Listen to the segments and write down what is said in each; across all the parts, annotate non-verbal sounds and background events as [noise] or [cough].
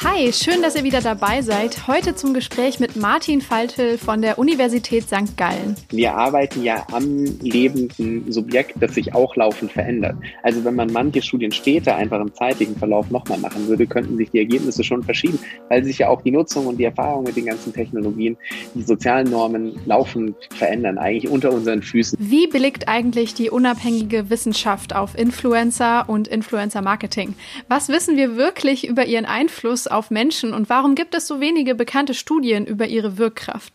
Hi, schön, dass ihr wieder dabei seid. Heute zum Gespräch mit Martin Faltel von der Universität St. Gallen. Wir arbeiten ja am lebenden Subjekt, das sich auch laufend verändert. Also wenn man manche Studien später einfach im zeitlichen Verlauf nochmal machen würde, könnten sich die Ergebnisse schon verschieben, weil sich ja auch die Nutzung und die Erfahrung mit den ganzen Technologien, die sozialen Normen laufend verändern, eigentlich unter unseren Füßen. Wie blickt eigentlich die unabhängige Wissenschaft auf Influencer und Influencer-Marketing? Was wissen wir wirklich über ihren Einfluss Einfluss auf Menschen und warum gibt es so wenige bekannte Studien über ihre Wirkkraft?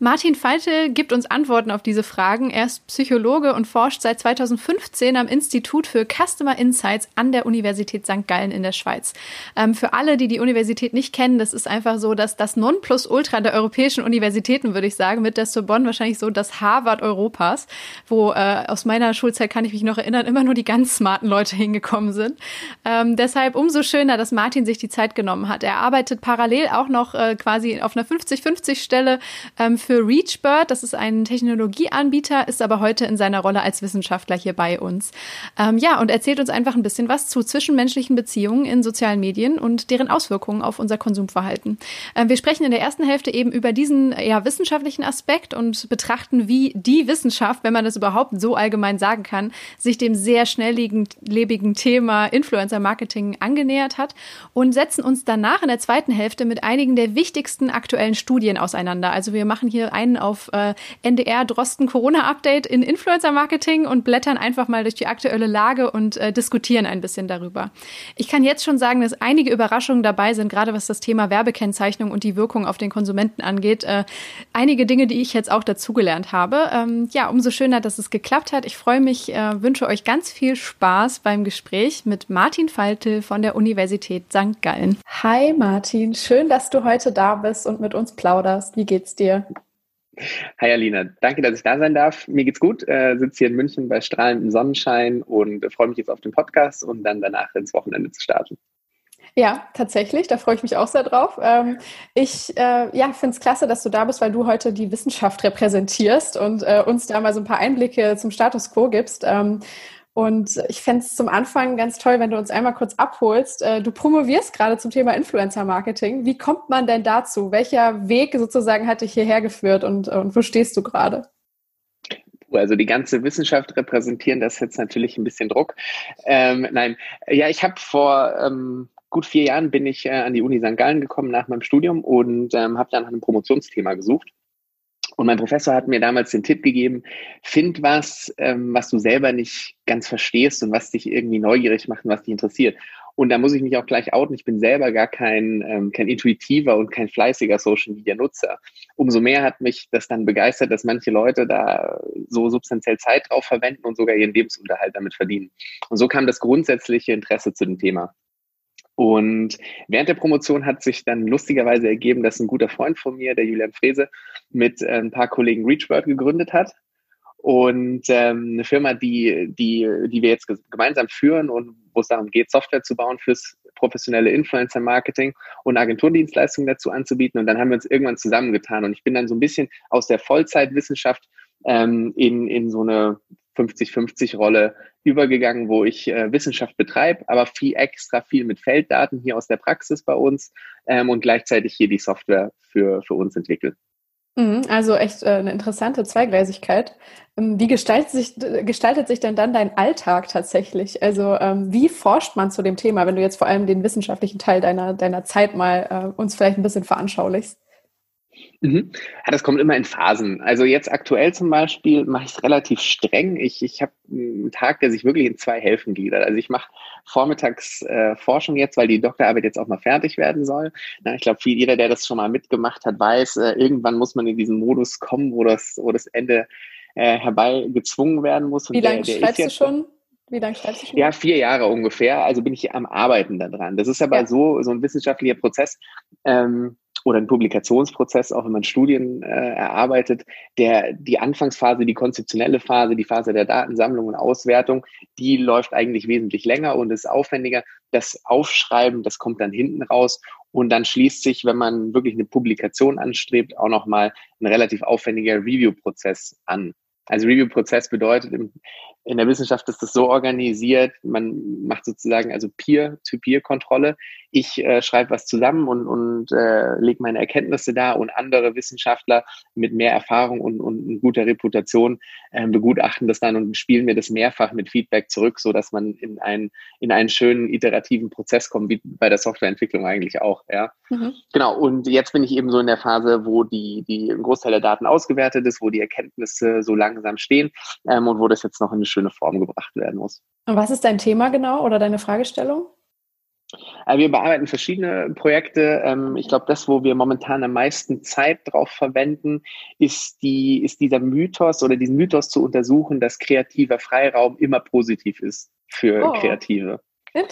Martin Feitel gibt uns Antworten auf diese Fragen. Er ist Psychologe und forscht seit 2015 am Institut für Customer Insights an der Universität St. Gallen in der Schweiz. Ähm, für alle, die die Universität nicht kennen, das ist einfach so, dass das Nonplusultra der europäischen Universitäten, würde ich sagen, mit der Sorbonne wahrscheinlich so das Harvard Europas, wo äh, aus meiner Schulzeit kann ich mich noch erinnern, immer nur die ganz smarten Leute hingekommen sind. Ähm, deshalb umso schöner, dass Martin sich die Zeit genommen hat. Er arbeitet parallel auch noch äh, quasi auf einer 50-50 Stelle ähm, für ReachBird. Das ist ein Technologieanbieter, ist aber heute in seiner Rolle als Wissenschaftler hier bei uns. Ähm, ja, und erzählt uns einfach ein bisschen was zu zwischenmenschlichen Beziehungen in sozialen Medien und deren Auswirkungen auf unser Konsumverhalten. Ähm, wir sprechen in der ersten Hälfte eben über diesen ja, wissenschaftlichen Aspekt und betrachten, wie die Wissenschaft, wenn man das überhaupt so allgemein sagen kann, sich dem sehr schnelllebigen Thema Influencer-Marketing angenähert hat und setzen uns danach in der zweiten Hälfte mit einigen der wichtigsten aktuellen Studien auseinander. Also wir machen hier einen auf äh, NDR Drosten Corona Update in Influencer Marketing und blättern einfach mal durch die aktuelle Lage und äh, diskutieren ein bisschen darüber. Ich kann jetzt schon sagen, dass einige Überraschungen dabei sind, gerade was das Thema Werbekennzeichnung und die Wirkung auf den Konsumenten angeht. Äh, einige Dinge, die ich jetzt auch dazugelernt habe. Ähm, ja, umso schöner, dass es geklappt hat. Ich freue mich, äh, wünsche euch ganz viel Spaß beim Gespräch mit Martin Faltel von der Universität St. Gallen. Hi Martin, schön, dass du heute da bist und mit uns plauderst. Wie geht's dir? Hi Alina, danke, dass ich da sein darf. Mir geht's gut, äh, sitze hier in München bei strahlendem Sonnenschein und freue mich jetzt auf den Podcast und dann danach ins Wochenende zu starten. Ja, tatsächlich, da freue ich mich auch sehr drauf. Ähm, ich äh, ja, finde es klasse, dass du da bist, weil du heute die Wissenschaft repräsentierst und äh, uns da mal so ein paar Einblicke zum Status quo gibst. Ähm, und ich fände es zum Anfang ganz toll, wenn du uns einmal kurz abholst. Äh, du promovierst gerade zum Thema Influencer-Marketing. Wie kommt man denn dazu? Welcher Weg sozusagen hat dich hierher geführt und, und wo stehst du gerade? Also die ganze Wissenschaft repräsentieren, das jetzt natürlich ein bisschen Druck. Ähm, nein, ja, ich habe vor ähm, gut vier Jahren bin ich äh, an die Uni St. Gallen gekommen nach meinem Studium und ähm, habe dann nach einem Promotionsthema gesucht und mein Professor hat mir damals den Tipp gegeben, find was, ähm, was du selber nicht ganz verstehst und was dich irgendwie neugierig macht und was dich interessiert. Und da muss ich mich auch gleich outen, ich bin selber gar kein, ähm, kein intuitiver und kein fleißiger Social Media Nutzer. Umso mehr hat mich das dann begeistert, dass manche Leute da so substanziell Zeit drauf verwenden und sogar ihren Lebensunterhalt damit verdienen. Und so kam das grundsätzliche Interesse zu dem Thema. Und während der Promotion hat sich dann lustigerweise ergeben, dass ein guter Freund von mir, der Julian Frese, mit äh, ein paar Kollegen ReachBird gegründet hat. Und ähm, eine Firma, die, die, die wir jetzt gemeinsam führen und wo es darum geht, Software zu bauen fürs professionelle Influencer-Marketing und Agenturdienstleistungen dazu anzubieten. Und dann haben wir uns irgendwann zusammengetan. Und ich bin dann so ein bisschen aus der Vollzeitwissenschaft ähm, in, in so eine 50-50-Rolle übergegangen, wo ich äh, Wissenschaft betreibe, aber viel extra viel mit Felddaten hier aus der Praxis bei uns ähm, und gleichzeitig hier die Software für, für uns entwickle. Mhm, also echt äh, eine interessante Zweigleisigkeit. Ähm, wie gestaltet sich, gestaltet sich denn dann dein Alltag tatsächlich? Also ähm, wie forscht man zu dem Thema, wenn du jetzt vor allem den wissenschaftlichen Teil deiner, deiner Zeit mal äh, uns vielleicht ein bisschen veranschaulichst? Mhm. Ja, das kommt immer in Phasen. Also jetzt aktuell zum Beispiel mache ich es relativ streng. Ich, ich habe einen Tag, der sich wirklich in zwei Hälften gliedert. Also ich mache vormittags äh, Forschung jetzt, weil die Doktorarbeit jetzt auch mal fertig werden soll. Na, ich glaube, jeder, der das schon mal mitgemacht hat, weiß, äh, irgendwann muss man in diesen Modus kommen, wo das, wo das Ende äh, herbeigezwungen werden muss. Und Wie lange schreibst du schon? Wie lange schreibst du schon? Ja, vier Jahre ungefähr. Also bin ich am Arbeiten daran. Das ist aber ja. so, so ein wissenschaftlicher Prozess. Ähm, oder ein Publikationsprozess, auch wenn man Studien äh, erarbeitet, der die Anfangsphase, die konzeptionelle Phase, die Phase der Datensammlung und Auswertung, die läuft eigentlich wesentlich länger und ist aufwendiger. Das Aufschreiben, das kommt dann hinten raus und dann schließt sich, wenn man wirklich eine Publikation anstrebt, auch nochmal ein relativ aufwendiger Review-Prozess an. Also Review-Prozess bedeutet, im, in der Wissenschaft ist das so organisiert, man macht sozusagen also Peer-to-Peer-Kontrolle. Ich äh, schreibe was zusammen und, und äh, lege meine Erkenntnisse da und andere Wissenschaftler mit mehr Erfahrung und, und guter Reputation äh, begutachten das dann und spielen mir das mehrfach mit Feedback zurück, so dass man in einen, in einen schönen iterativen Prozess kommt, wie bei der Softwareentwicklung eigentlich auch. Ja. Mhm. Genau, und jetzt bin ich eben so in der Phase, wo die, die ein Großteil der Daten ausgewertet ist, wo die Erkenntnisse so langsam stehen ähm, und wo das jetzt noch in eine schöne Form gebracht werden muss. Und was ist dein Thema genau oder deine Fragestellung? Äh, wir bearbeiten verschiedene Projekte. Ähm, ich glaube, das, wo wir momentan am meisten Zeit drauf verwenden, ist, die, ist dieser Mythos oder diesen Mythos zu untersuchen, dass kreativer Freiraum immer positiv ist für oh. Kreative.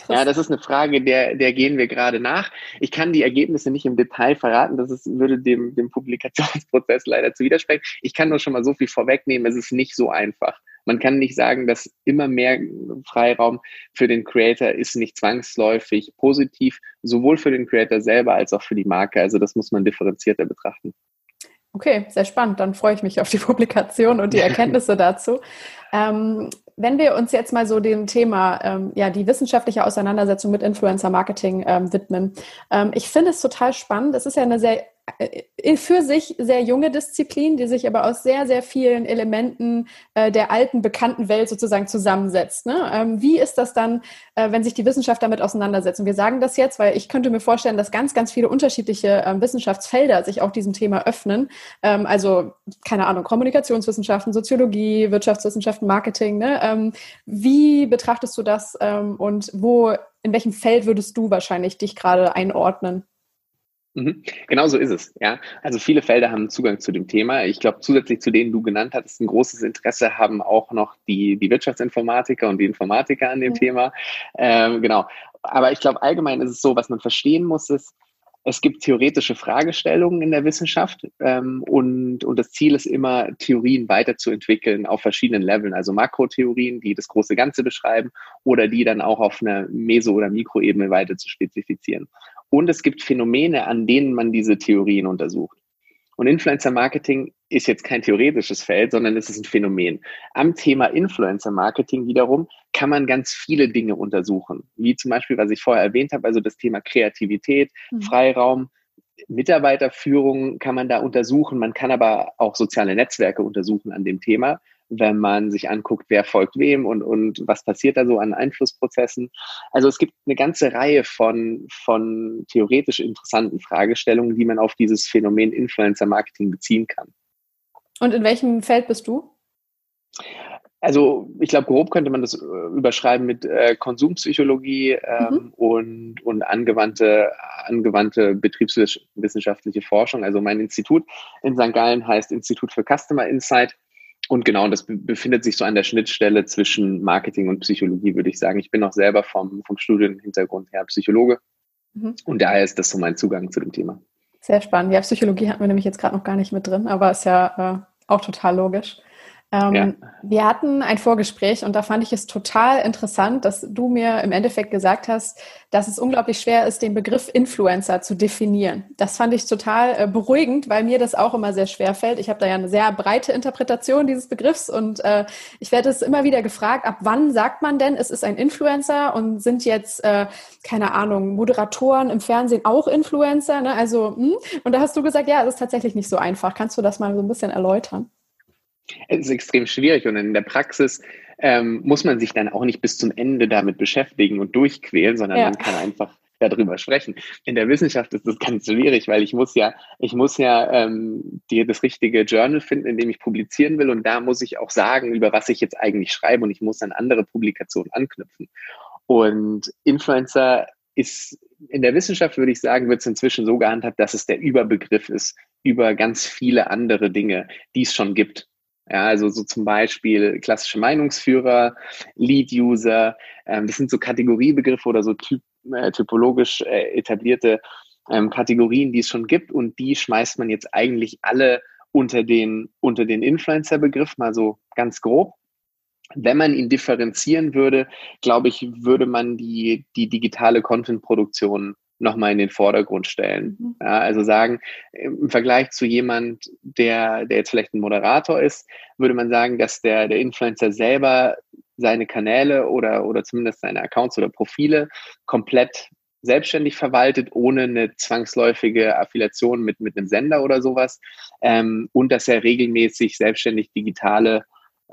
Ja, das ist eine Frage, der, der gehen wir gerade nach. Ich kann die Ergebnisse nicht im Detail verraten, das ist, würde dem, dem Publikationsprozess [laughs] leider zu widersprechen. Ich kann nur schon mal so viel vorwegnehmen, es ist nicht so einfach. Man kann nicht sagen, dass immer mehr Freiraum für den Creator ist nicht zwangsläufig positiv, sowohl für den Creator selber als auch für die Marke. Also das muss man differenzierter betrachten. Okay, sehr spannend. Dann freue ich mich auf die Publikation und die [laughs] Erkenntnisse dazu. Ähm, wenn wir uns jetzt mal so dem Thema, ähm, ja, die wissenschaftliche Auseinandersetzung mit Influencer Marketing ähm, widmen. Ähm, ich finde es total spannend. Es ist ja eine sehr für sich sehr junge Disziplin, die sich aber aus sehr, sehr vielen Elementen äh, der alten, bekannten Welt sozusagen zusammensetzt. Ne? Ähm, wie ist das dann, äh, wenn sich die Wissenschaft damit auseinandersetzt? Und wir sagen das jetzt, weil ich könnte mir vorstellen, dass ganz, ganz viele unterschiedliche ähm, Wissenschaftsfelder sich auch diesem Thema öffnen. Ähm, also, keine Ahnung, Kommunikationswissenschaften, Soziologie, Wirtschaftswissenschaften, Marketing. Ne? Ähm, wie betrachtest du das ähm, und wo, in welchem Feld würdest du wahrscheinlich dich gerade einordnen? Mhm. Genau so ist es. Ja, also viele Felder haben Zugang zu dem Thema. Ich glaube, zusätzlich zu denen du genannt hattest, ein großes Interesse haben auch noch die, die Wirtschaftsinformatiker und die Informatiker an dem mhm. Thema. Ähm, genau. Aber ich glaube, allgemein ist es so, was man verstehen muss, ist, es gibt theoretische Fragestellungen in der Wissenschaft ähm, und, und das Ziel ist immer, Theorien weiterzuentwickeln auf verschiedenen Leveln, also Makrotheorien, die das große Ganze beschreiben oder die dann auch auf einer Meso- oder Mikroebene weiter zu spezifizieren. Und es gibt Phänomene, an denen man diese Theorien untersucht. Und Influencer Marketing ist jetzt kein theoretisches Feld, sondern es ist ein Phänomen. Am Thema Influencer Marketing wiederum kann man ganz viele Dinge untersuchen, wie zum Beispiel, was ich vorher erwähnt habe, also das Thema Kreativität, mhm. Freiraum, Mitarbeiterführung kann man da untersuchen. Man kann aber auch soziale Netzwerke untersuchen an dem Thema wenn man sich anguckt, wer folgt wem und, und was passiert da so an Einflussprozessen. Also es gibt eine ganze Reihe von, von theoretisch interessanten Fragestellungen, die man auf dieses Phänomen Influencer Marketing beziehen kann. Und in welchem Feld bist du? Also ich glaube, grob könnte man das äh, überschreiben mit äh, Konsumpsychologie ähm, mhm. und, und angewandte, angewandte betriebswissenschaftliche Forschung. Also mein Institut in St. Gallen heißt Institut für Customer Insight. Und genau, das befindet sich so an der Schnittstelle zwischen Marketing und Psychologie, würde ich sagen. Ich bin auch selber vom, vom Studienhintergrund her Psychologe. Mhm. Und daher ist das so mein Zugang zu dem Thema. Sehr spannend. Ja, Psychologie hatten wir nämlich jetzt gerade noch gar nicht mit drin, aber ist ja äh, auch total logisch. Ähm, ja. Wir hatten ein Vorgespräch und da fand ich es total interessant, dass du mir im Endeffekt gesagt hast, dass es unglaublich schwer ist, den Begriff Influencer zu definieren. Das fand ich total äh, beruhigend, weil mir das auch immer sehr schwer fällt. Ich habe da ja eine sehr breite Interpretation dieses Begriffs und äh, ich werde es immer wieder gefragt, ab wann sagt man denn, es ist ein Influencer und sind jetzt, äh, keine Ahnung, Moderatoren im Fernsehen auch Influencer? Ne? Also, mh? Hm? und da hast du gesagt, ja, es ist tatsächlich nicht so einfach. Kannst du das mal so ein bisschen erläutern? Es ist extrem schwierig und in der Praxis ähm, muss man sich dann auch nicht bis zum Ende damit beschäftigen und durchquälen, sondern ja. man kann einfach darüber sprechen. In der Wissenschaft ist das [laughs] ganz schwierig, weil ich muss ja, ich muss ja ähm, dir das richtige Journal finden, in dem ich publizieren will und da muss ich auch sagen, über was ich jetzt eigentlich schreibe und ich muss an andere Publikationen anknüpfen. Und Influencer ist in der Wissenschaft, würde ich sagen, wird es inzwischen so gehandhabt, dass es der Überbegriff ist über ganz viele andere Dinge, die es schon gibt. Ja, also so zum Beispiel klassische Meinungsführer, Lead-User, ähm, das sind so Kategoriebegriffe oder so typ, äh, typologisch äh, etablierte ähm, Kategorien, die es schon gibt und die schmeißt man jetzt eigentlich alle unter den, unter den Influencer-Begriff, mal so ganz grob. Wenn man ihn differenzieren würde, glaube ich, würde man die, die digitale Content-Produktion nochmal in den Vordergrund stellen. Mhm. Ja, also sagen, im Vergleich zu jemand, der, der jetzt vielleicht ein Moderator ist, würde man sagen, dass der, der Influencer selber seine Kanäle oder, oder zumindest seine Accounts oder Profile komplett selbstständig verwaltet, ohne eine zwangsläufige Affiliation mit, mit einem Sender oder sowas. Ähm, und dass er regelmäßig selbstständig digitale,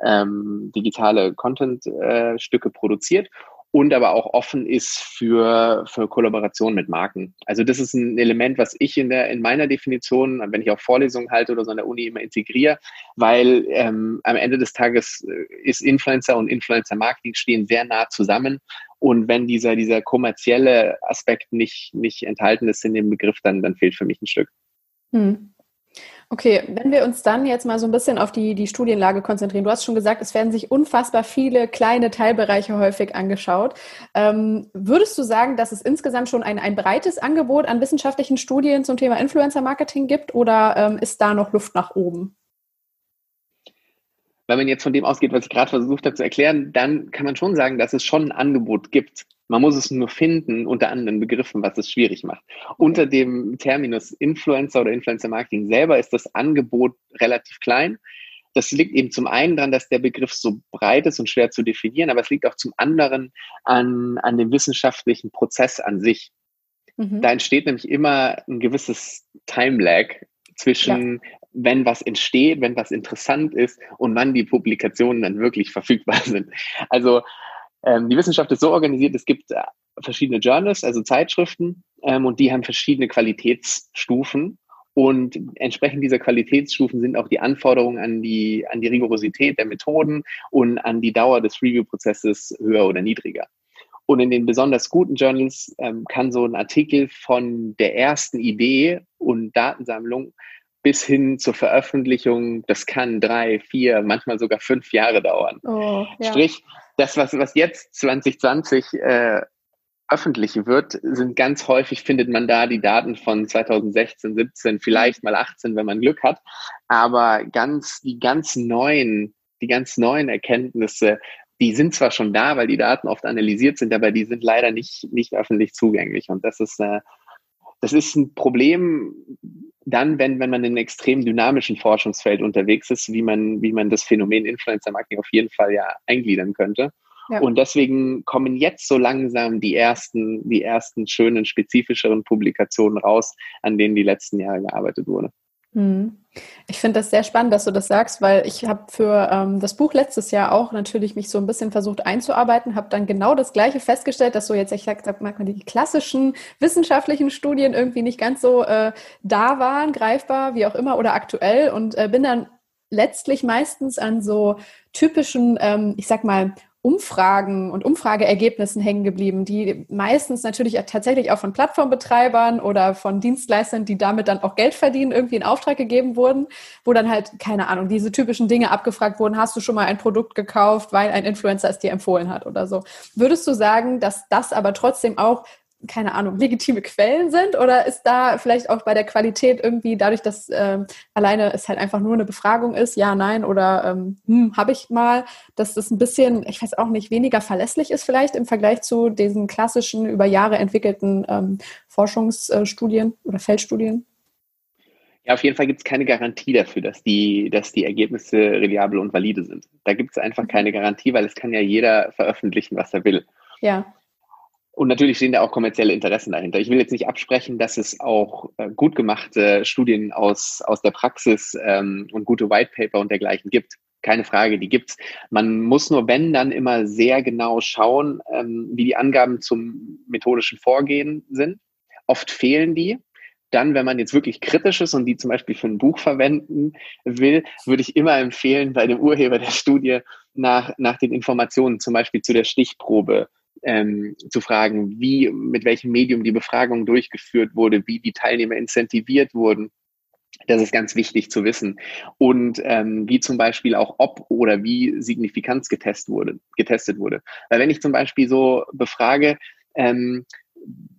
ähm, digitale Content-Stücke äh, produziert und aber auch offen ist für, für Kollaboration mit Marken. Also das ist ein Element, was ich in, der, in meiner Definition, wenn ich auch Vorlesungen halte oder so an der Uni immer integriere, weil ähm, am Ende des Tages äh, ist Influencer und Influencer-Marketing stehen sehr nah zusammen. Und wenn dieser, dieser kommerzielle Aspekt nicht, nicht enthalten ist in dem Begriff, dann, dann fehlt für mich ein Stück. Hm. Okay, wenn wir uns dann jetzt mal so ein bisschen auf die, die Studienlage konzentrieren. Du hast schon gesagt, es werden sich unfassbar viele kleine Teilbereiche häufig angeschaut. Ähm, würdest du sagen, dass es insgesamt schon ein, ein breites Angebot an wissenschaftlichen Studien zum Thema Influencer-Marketing gibt oder ähm, ist da noch Luft nach oben? Wenn man jetzt von dem ausgeht, was ich gerade versucht habe zu erklären, dann kann man schon sagen, dass es schon ein Angebot gibt. Man muss es nur finden unter anderen Begriffen, was es schwierig macht. Unter dem Terminus Influencer oder Influencer Marketing selber ist das Angebot relativ klein. Das liegt eben zum einen daran, dass der Begriff so breit ist und schwer zu definieren, aber es liegt auch zum anderen an, an dem wissenschaftlichen Prozess an sich. Mhm. Da entsteht nämlich immer ein gewisses Time-Lag zwischen, ja. Wenn was entsteht, wenn was interessant ist und wann die Publikationen dann wirklich verfügbar [laughs] sind. Also ähm, die Wissenschaft ist so organisiert, es gibt äh, verschiedene Journals, also Zeitschriften, ähm, und die haben verschiedene Qualitätsstufen. Und entsprechend dieser Qualitätsstufen sind auch die Anforderungen an die, an die Rigorosität der Methoden und an die Dauer des Review-Prozesses höher oder niedriger. Und in den besonders guten Journals ähm, kann so ein Artikel von der ersten Idee und Datensammlung bis hin zur Veröffentlichung, das kann drei, vier, manchmal sogar fünf Jahre dauern. Oh, ja. Sprich, das, was, was jetzt 2020 äh, öffentlich wird, sind ganz häufig, findet man da die Daten von 2016, 17, vielleicht mal 18, wenn man Glück hat. Aber ganz, die ganz neuen, die ganz neuen Erkenntnisse, die sind zwar schon da, weil die Daten oft analysiert sind, aber die sind leider nicht, nicht öffentlich zugänglich. Und das ist, äh, das ist ein Problem, dann, wenn, wenn man in einem extrem dynamischen Forschungsfeld unterwegs ist, wie man, wie man das Phänomen Influencer Marketing auf jeden Fall ja eingliedern könnte. Ja. Und deswegen kommen jetzt so langsam die ersten, die ersten schönen, spezifischeren Publikationen raus, an denen die letzten Jahre gearbeitet wurde. Hm. Ich finde das sehr spannend, dass du das sagst, weil ich habe für ähm, das Buch letztes Jahr auch natürlich mich so ein bisschen versucht einzuarbeiten, habe dann genau das Gleiche festgestellt, dass so jetzt, ich sag, man die klassischen wissenschaftlichen Studien irgendwie nicht ganz so äh, da waren, greifbar, wie auch immer oder aktuell und äh, bin dann letztlich meistens an so typischen, ähm, ich sag mal, Umfragen und Umfrageergebnissen hängen geblieben, die meistens natürlich tatsächlich auch von Plattformbetreibern oder von Dienstleistern, die damit dann auch Geld verdienen, irgendwie in Auftrag gegeben wurden, wo dann halt, keine Ahnung, diese typischen Dinge abgefragt wurden, hast du schon mal ein Produkt gekauft, weil ein Influencer es dir empfohlen hat oder so. Würdest du sagen, dass das aber trotzdem auch keine Ahnung, legitime Quellen sind? Oder ist da vielleicht auch bei der Qualität irgendwie dadurch, dass ähm, alleine es halt einfach nur eine Befragung ist, ja, nein oder ähm, hm, habe ich mal, dass das ein bisschen, ich weiß auch nicht, weniger verlässlich ist vielleicht im Vergleich zu diesen klassischen über Jahre entwickelten ähm, Forschungsstudien oder Feldstudien? Ja, auf jeden Fall gibt es keine Garantie dafür, dass die, dass die Ergebnisse reliabel und valide sind. Da gibt es einfach mhm. keine Garantie, weil es kann ja jeder veröffentlichen, was er will. Ja. Und natürlich stehen da auch kommerzielle Interessen dahinter. Ich will jetzt nicht absprechen, dass es auch äh, gut gemachte Studien aus, aus der Praxis ähm, und gute White Paper und dergleichen gibt. Keine Frage, die gibt's. Man muss nur, wenn, dann immer sehr genau schauen, ähm, wie die Angaben zum methodischen Vorgehen sind. Oft fehlen die. Dann, wenn man jetzt wirklich kritisch ist und die zum Beispiel für ein Buch verwenden will, würde ich immer empfehlen, bei dem Urheber der Studie nach, nach den Informationen, zum Beispiel zu der Stichprobe, ähm, zu fragen, wie, mit welchem Medium die Befragung durchgeführt wurde, wie die Teilnehmer incentiviert wurden. Das ist ganz wichtig zu wissen. Und ähm, wie zum Beispiel auch ob oder wie Signifikanz getestet wurde, getestet wurde. Weil wenn ich zum Beispiel so befrage, ähm,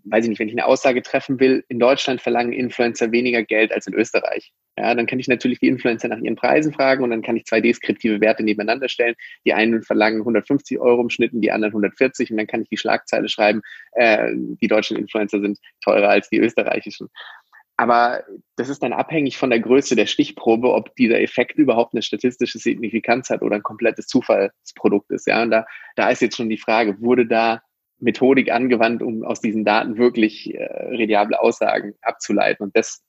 weiß ich nicht, wenn ich eine Aussage treffen will, in Deutschland verlangen Influencer weniger Geld als in Österreich. Ja, dann kann ich natürlich die Influencer nach ihren Preisen fragen und dann kann ich zwei deskriptive Werte nebeneinander stellen. Die einen verlangen 150 Euro im Schnitt und die anderen 140 und dann kann ich die Schlagzeile schreiben, äh, die deutschen Influencer sind teurer als die österreichischen. Aber das ist dann abhängig von der Größe der Stichprobe, ob dieser Effekt überhaupt eine statistische Signifikanz hat oder ein komplettes Zufallsprodukt ist. Ja, und da, da ist jetzt schon die Frage, wurde da Methodik angewandt, um aus diesen Daten wirklich äh, reliable Aussagen abzuleiten? Und das,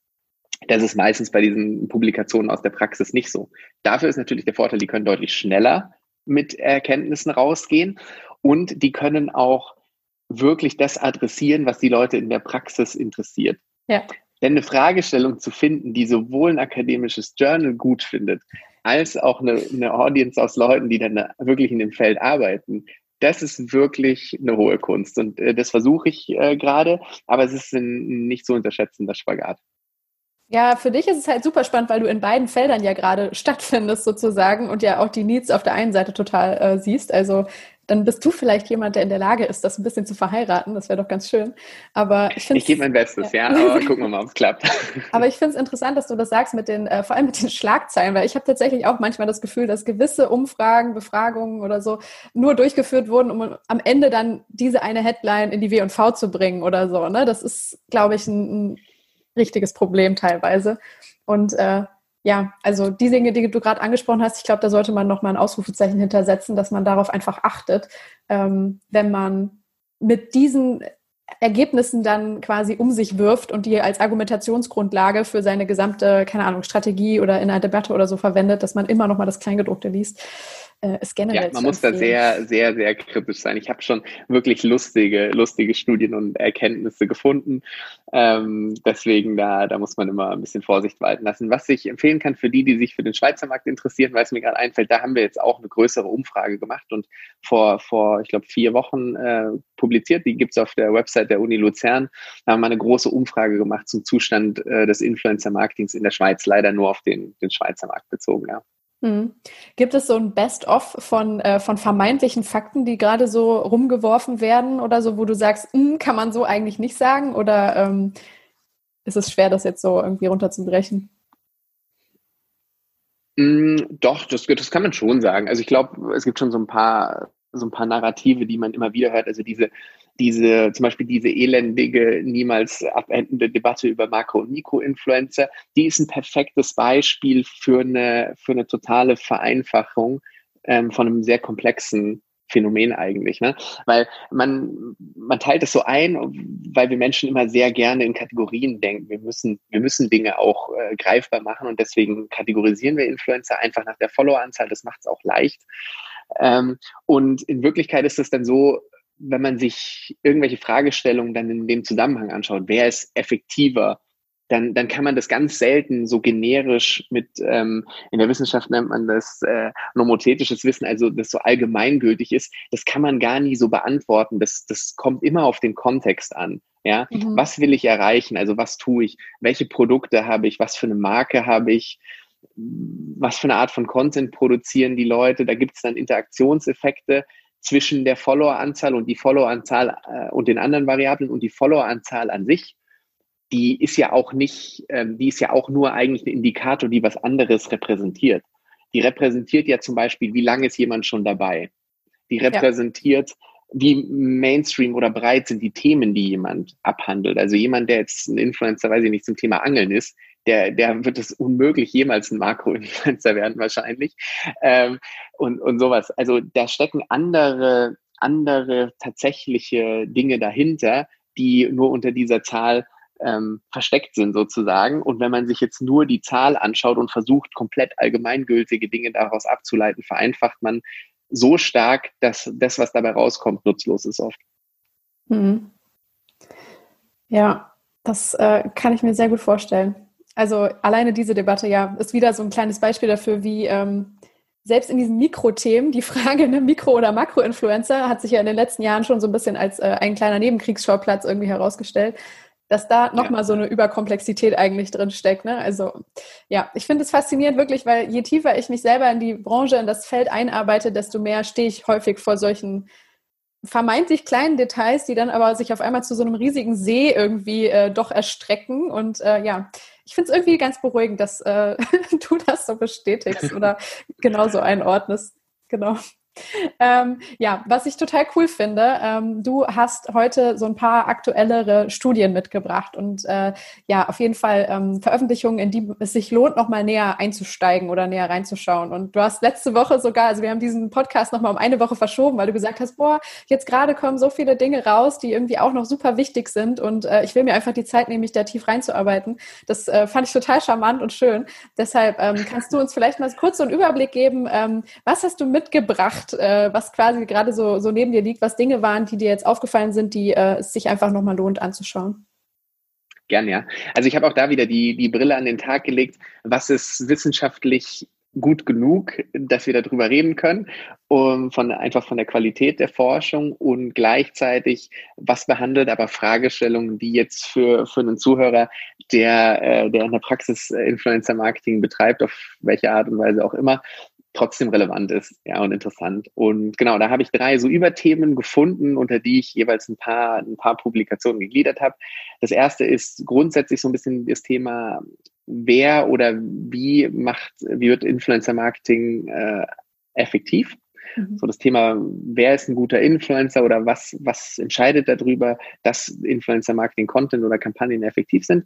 das ist meistens bei diesen Publikationen aus der Praxis nicht so. Dafür ist natürlich der Vorteil, die können deutlich schneller mit Erkenntnissen rausgehen und die können auch wirklich das adressieren, was die Leute in der Praxis interessiert. Ja. Denn eine Fragestellung zu finden, die sowohl ein akademisches Journal gut findet, als auch eine, eine Audience aus Leuten, die dann wirklich in dem Feld arbeiten, das ist wirklich eine hohe Kunst. Und äh, das versuche ich äh, gerade, aber es ist ein nicht zu unterschätzender Spagat. Ja, für dich ist es halt super spannend, weil du in beiden Feldern ja gerade [laughs] stattfindest sozusagen und ja auch die Needs auf der einen Seite total äh, siehst. Also dann bist du vielleicht jemand, der in der Lage ist, das ein bisschen zu verheiraten. Das wäre doch ganz schön. Aber ich finde Ich gebe mein Bestes, ja, ja aber [laughs] gucken wir mal, ob es klappt. aber ich finde es interessant, dass du das sagst mit den, äh, vor allem mit den Schlagzeilen, weil ich habe tatsächlich auch manchmal das Gefühl, dass gewisse Umfragen, Befragungen oder so nur durchgeführt wurden, um am Ende dann diese eine Headline in die W&V zu bringen oder so. Ne? Das ist, glaube ich, ein, ein richtiges Problem teilweise. Und äh, ja, also die Dinge, die du gerade angesprochen hast, ich glaube, da sollte man nochmal ein Ausrufezeichen hintersetzen, dass man darauf einfach achtet, ähm, wenn man mit diesen Ergebnissen dann quasi um sich wirft und die als Argumentationsgrundlage für seine gesamte, keine Ahnung, Strategie oder in einer Debatte oder so verwendet, dass man immer nochmal das Kleingedruckte liest äh, ist generell. Ja, man muss da sehr, sehr, sehr kritisch sein. Ich habe schon wirklich lustige, lustige Studien und Erkenntnisse gefunden. Ähm, deswegen da, da muss man immer ein bisschen Vorsicht walten lassen. Was ich empfehlen kann für die, die sich für den Schweizer Markt interessieren, weil es mir gerade einfällt, da haben wir jetzt auch eine größere Umfrage gemacht und vor, vor ich glaube, vier Wochen äh, publiziert. Die gibt es auf der Website der Uni Luzern. Da haben wir eine große Umfrage gemacht zum Zustand äh, des Influencer-Marketings in der Schweiz, leider nur auf den, den Schweizer Markt bezogen, ja. Hm. Gibt es so ein Best-of von, äh, von vermeintlichen Fakten, die gerade so rumgeworfen werden oder so, wo du sagst, hm, kann man so eigentlich nicht sagen? Oder ähm, ist es schwer, das jetzt so irgendwie runterzubrechen? Mm, doch, das, das kann man schon sagen. Also ich glaube, es gibt schon so ein paar so ein paar Narrative, die man immer wieder hört. Also diese, diese, zum Beispiel diese elendige, niemals abendende Debatte über Makro- und Mikroinfluencer, die ist ein perfektes Beispiel für eine, für eine totale Vereinfachung ähm, von einem sehr komplexen Phänomen eigentlich, ne? Weil man, man teilt es so ein, weil wir Menschen immer sehr gerne in Kategorien denken. Wir müssen, wir müssen Dinge auch äh, greifbar machen und deswegen kategorisieren wir Influencer einfach nach der Followeranzahl. Das macht es auch leicht. Ähm, und in Wirklichkeit ist es dann so, wenn man sich irgendwelche Fragestellungen dann in dem Zusammenhang anschaut, wer ist effektiver, dann, dann kann man das ganz selten so generisch mit, ähm, in der Wissenschaft nennt man das äh, nomothetisches Wissen, also das so allgemeingültig ist, das kann man gar nie so beantworten. Das, das kommt immer auf den Kontext an. Ja, mhm. was will ich erreichen? Also was tue ich? Welche Produkte habe ich? Was für eine Marke habe ich? was für eine Art von Content produzieren die Leute. Da gibt es dann Interaktionseffekte zwischen der Followeranzahl und die Followeranzahl äh, und den anderen Variablen und die Followeranzahl an sich. Die ist ja auch nicht, ähm, die ist ja auch nur eigentlich ein Indikator, die was anderes repräsentiert. Die repräsentiert ja zum Beispiel, wie lange ist jemand schon dabei? Die repräsentiert, ja. wie Mainstream oder breit sind die Themen, die jemand abhandelt. Also jemand, der jetzt ein Influencer, weiß ich nicht, zum Thema Angeln ist, der, der wird es unmöglich jemals ein Makroinfluencer werden wahrscheinlich. Ähm, und, und sowas. Also da stecken andere, andere tatsächliche Dinge dahinter, die nur unter dieser Zahl ähm, versteckt sind sozusagen. Und wenn man sich jetzt nur die Zahl anschaut und versucht, komplett allgemeingültige Dinge daraus abzuleiten, vereinfacht man so stark, dass das, was dabei rauskommt, nutzlos ist oft. Mhm. Ja, das äh, kann ich mir sehr gut vorstellen. Also alleine diese Debatte ja ist wieder so ein kleines Beispiel dafür, wie ähm, selbst in diesen Mikrothemen die Frage, ne, Mikro- oder Makroinfluencer, hat sich ja in den letzten Jahren schon so ein bisschen als äh, ein kleiner Nebenkriegsschauplatz irgendwie herausgestellt, dass da nochmal ja. so eine Überkomplexität eigentlich drin steckt. Ne? Also ja, ich finde es faszinierend wirklich, weil je tiefer ich mich selber in die Branche, in das Feld einarbeite, desto mehr stehe ich häufig vor solchen vermeintlich kleinen Details, die dann aber sich auf einmal zu so einem riesigen See irgendwie äh, doch erstrecken. Und äh, ja, ich finde es irgendwie ganz beruhigend, dass äh, [laughs] du das so bestätigst oder genauso einordnest. Genau. Ähm, ja, was ich total cool finde, ähm, du hast heute so ein paar aktuellere Studien mitgebracht und äh, ja, auf jeden Fall ähm, Veröffentlichungen, in die es sich lohnt, nochmal näher einzusteigen oder näher reinzuschauen. Und du hast letzte Woche sogar, also wir haben diesen Podcast nochmal um eine Woche verschoben, weil du gesagt hast, boah, jetzt gerade kommen so viele Dinge raus, die irgendwie auch noch super wichtig sind und äh, ich will mir einfach die Zeit nehmen, mich da tief reinzuarbeiten. Das äh, fand ich total charmant und schön. Deshalb ähm, kannst du uns vielleicht mal kurz so einen Überblick geben, ähm, was hast du mitgebracht? Gemacht, äh, was quasi gerade so, so neben dir liegt, was Dinge waren, die dir jetzt aufgefallen sind, die äh, es sich einfach nochmal lohnt anzuschauen? Gern, ja. Also ich habe auch da wieder die, die Brille an den Tag gelegt, was ist wissenschaftlich gut genug, dass wir darüber reden können, um von einfach von der Qualität der Forschung und gleichzeitig was behandelt, aber Fragestellungen, die jetzt für für einen Zuhörer, der äh, der in der Praxis Influencer Marketing betreibt, auf welche Art und Weise auch immer, trotzdem relevant ist, ja, und interessant. Und genau, da habe ich drei so Überthemen gefunden, unter die ich jeweils ein paar, ein paar Publikationen gegliedert habe. Das erste ist grundsätzlich so ein bisschen das Thema, wer oder wie macht, wie wird Influencer Marketing äh, effektiv? Mhm. So das Thema, wer ist ein guter Influencer oder was, was entscheidet darüber, dass Influencer Marketing Content oder Kampagnen effektiv sind.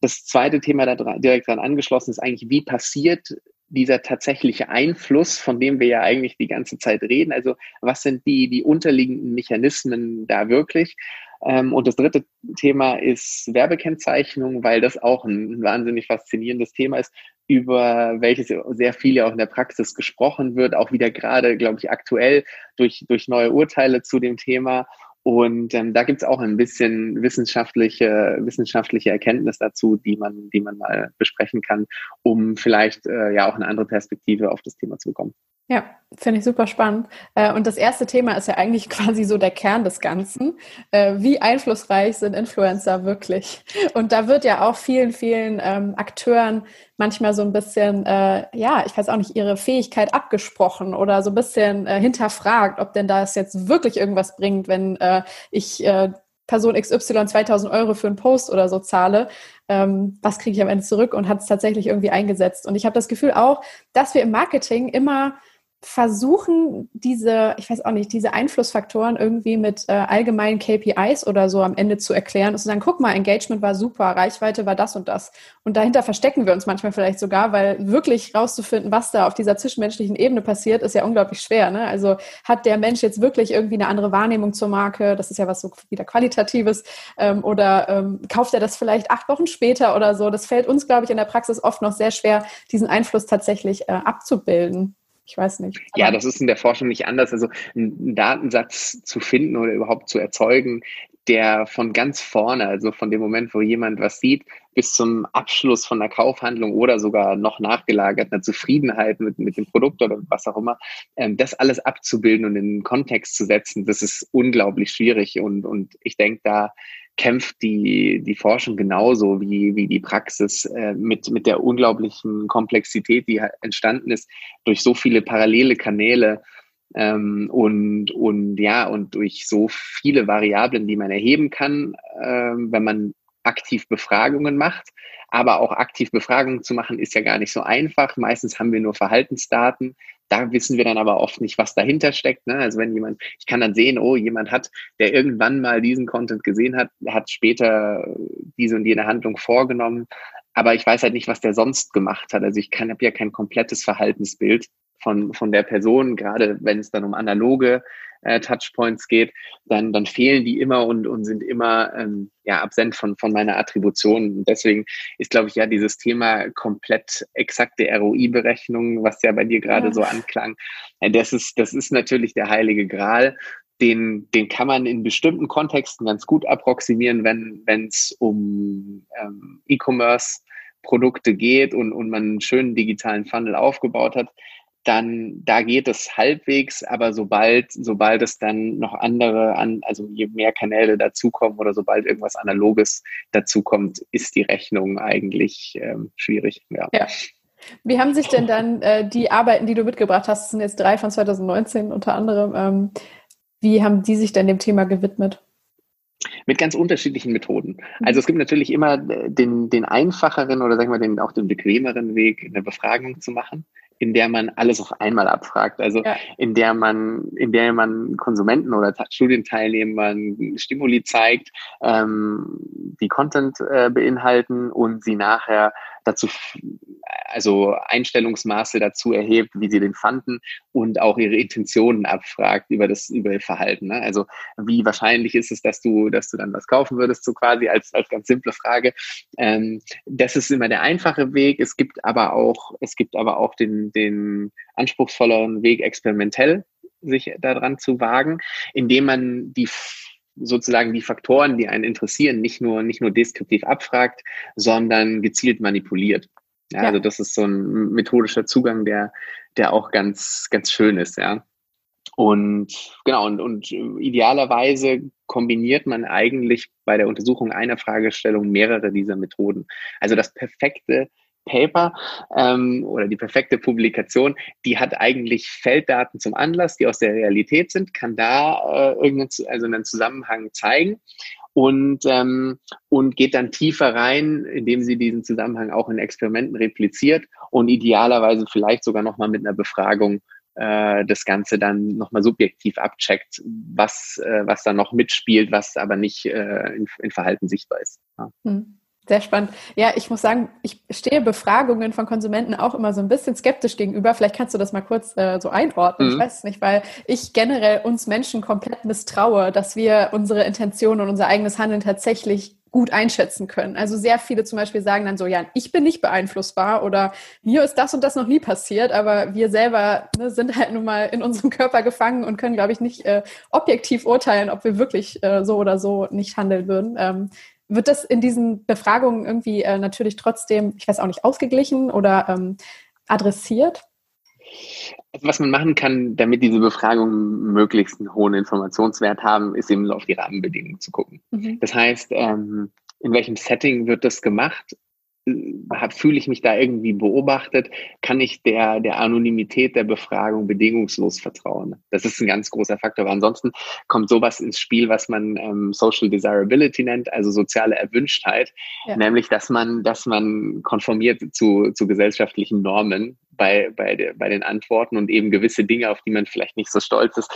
Das zweite Thema da direkt dran angeschlossen ist eigentlich, wie passiert dieser tatsächliche Einfluss, von dem wir ja eigentlich die ganze Zeit reden. Also was sind die, die unterliegenden Mechanismen da wirklich? Ähm, und das dritte Thema ist Werbekennzeichnung, weil das auch ein wahnsinnig faszinierendes Thema ist, über welches sehr viel ja auch in der Praxis gesprochen wird, auch wieder gerade, glaube ich, aktuell durch, durch neue Urteile zu dem Thema. Und ähm, da gibt es auch ein bisschen wissenschaftliche, wissenschaftliche Erkenntnis dazu, die man, die man mal besprechen kann, um vielleicht äh, ja auch eine andere Perspektive auf das Thema zu bekommen. Ja, finde ich super spannend. Äh, und das erste Thema ist ja eigentlich [laughs] quasi so der Kern des Ganzen. Äh, wie einflussreich sind Influencer wirklich? Und da wird ja auch vielen, vielen ähm, Akteuren manchmal so ein bisschen, äh, ja, ich weiß auch nicht, ihre Fähigkeit abgesprochen oder so ein bisschen hinterfragt, ob denn das jetzt wirklich irgendwas bringt, wenn ich Person XY 2000 Euro für einen Post oder so zahle, ähm, was kriege ich am Ende zurück und hat es tatsächlich irgendwie eingesetzt. Und ich habe das Gefühl auch, dass wir im Marketing immer versuchen, diese, ich weiß auch nicht, diese Einflussfaktoren irgendwie mit äh, allgemeinen KPIs oder so am Ende zu erklären und zu sagen, guck mal, Engagement war super, Reichweite war das und das. Und dahinter verstecken wir uns manchmal vielleicht sogar, weil wirklich rauszufinden, was da auf dieser zwischenmenschlichen Ebene passiert, ist ja unglaublich schwer. Ne? Also hat der Mensch jetzt wirklich irgendwie eine andere Wahrnehmung zur Marke, das ist ja was so wieder Qualitatives, ähm, oder ähm, kauft er das vielleicht acht Wochen später oder so? Das fällt uns, glaube ich, in der Praxis oft noch sehr schwer, diesen Einfluss tatsächlich äh, abzubilden. Ich weiß nicht. ja, das ist in der Forschung nicht anders. Also einen Datensatz zu finden oder überhaupt zu erzeugen, der von ganz vorne, also von dem Moment, wo jemand was sieht, bis zum Abschluss von einer Kaufhandlung oder sogar noch nachgelagert einer Zufriedenheit mit, mit dem Produkt oder was auch immer, ähm, das alles abzubilden und in den Kontext zu setzen, das ist unglaublich schwierig. Und, und ich denke, da kämpft die, die Forschung genauso wie, wie die Praxis äh, mit, mit der unglaublichen Komplexität, die entstanden ist durch so viele parallele Kanäle ähm, und, und ja, und durch so viele Variablen, die man erheben kann, ähm, wenn man aktiv Befragungen macht. Aber auch aktiv Befragungen zu machen, ist ja gar nicht so einfach. Meistens haben wir nur Verhaltensdaten. Da wissen wir dann aber oft nicht, was dahinter steckt. Ne? Also wenn jemand, ich kann dann sehen, oh, jemand hat, der irgendwann mal diesen Content gesehen hat, hat später diese und jene Handlung vorgenommen. Aber ich weiß halt nicht, was der sonst gemacht hat. Also ich kann, habe ja kein komplettes Verhaltensbild von, von der Person, gerade wenn es dann um analoge äh, Touchpoints geht, dann, dann fehlen die immer und, und sind immer ähm, ja, absent von, von meiner Attribution. Und deswegen ist, glaube ich, ja dieses Thema komplett exakte ROI-Berechnung, was ja bei dir gerade ja. so anklang, äh, das ist, das ist natürlich der heilige Gral. Den, den kann man in bestimmten Kontexten ganz gut approximieren, wenn es um ähm, E-Commerce Produkte geht und, und man einen schönen digitalen Funnel aufgebaut hat dann da geht es halbwegs, aber sobald, sobald es dann noch andere an, also je mehr Kanäle dazukommen oder sobald irgendwas Analoges dazukommt, ist die Rechnung eigentlich ähm, schwierig. Ja. ja. Wie haben sich denn dann äh, die Arbeiten, die du mitgebracht hast, das sind jetzt drei von 2019 unter anderem, ähm, Wie haben die sich denn dem Thema gewidmet? Mit ganz unterschiedlichen Methoden. Also es gibt natürlich immer den, den einfacheren oder sagen wir den, auch den bequemeren Weg, eine Befragung zu machen in der man alles auf einmal abfragt. Also ja. in der man, in der man Konsumenten oder Studienteilnehmern Stimuli zeigt, ähm, die Content äh, beinhalten und sie nachher dazu, also Einstellungsmaße dazu erhebt, wie sie den fanden und auch ihre Intentionen abfragt über das, über ihr Verhalten. Ne? Also wie wahrscheinlich ist es, dass du, dass du dann was kaufen würdest, so quasi als, als ganz simple Frage. Ähm, das ist immer der einfache Weg. Es gibt aber auch, es gibt aber auch den, den anspruchsvolleren Weg experimentell sich daran zu wagen, indem man die sozusagen die Faktoren, die einen interessieren, nicht nur, nicht nur deskriptiv abfragt, sondern gezielt manipuliert. Ja, ja. Also das ist so ein methodischer Zugang, der, der auch ganz, ganz schön ist, ja. Und genau, und, und idealerweise kombiniert man eigentlich bei der Untersuchung einer Fragestellung mehrere dieser Methoden. Also das perfekte Paper ähm, oder die perfekte Publikation, die hat eigentlich Felddaten zum Anlass, die aus der Realität sind, kann da äh, irgendeinen also einen Zusammenhang zeigen und, ähm, und geht dann tiefer rein, indem sie diesen Zusammenhang auch in Experimenten repliziert und idealerweise vielleicht sogar nochmal mit einer Befragung äh, das Ganze dann nochmal subjektiv abcheckt, was, äh, was da noch mitspielt, was aber nicht äh, in, in Verhalten sichtbar ist. Ja. Hm. Sehr spannend. Ja, ich muss sagen, ich stehe Befragungen von Konsumenten auch immer so ein bisschen skeptisch gegenüber. Vielleicht kannst du das mal kurz äh, so einordnen. Mhm. Ich weiß es nicht, weil ich generell uns Menschen komplett misstraue, dass wir unsere Intentionen und unser eigenes Handeln tatsächlich gut einschätzen können. Also sehr viele zum Beispiel sagen dann so, ja, ich bin nicht beeinflussbar oder mir ist das und das noch nie passiert, aber wir selber ne, sind halt nun mal in unserem [laughs] Körper gefangen und können, glaube ich, nicht äh, objektiv urteilen, ob wir wirklich äh, so oder so nicht handeln würden. Ähm, wird das in diesen Befragungen irgendwie äh, natürlich trotzdem, ich weiß auch nicht, ausgeglichen oder ähm, adressiert? Also was man machen kann, damit diese Befragungen möglichst einen hohen Informationswert haben, ist eben auf die Rahmenbedingungen zu gucken. Mhm. Das heißt, ähm, in welchem Setting wird das gemacht? Fühle ich mich da irgendwie beobachtet, kann ich der, der Anonymität der Befragung bedingungslos vertrauen. Das ist ein ganz großer Faktor. Aber ansonsten kommt sowas ins Spiel, was man ähm, Social Desirability nennt, also soziale Erwünschtheit, ja. nämlich dass man, dass man konformiert zu, zu gesellschaftlichen Normen bei, bei, bei den Antworten und eben gewisse Dinge, auf die man vielleicht nicht so stolz ist,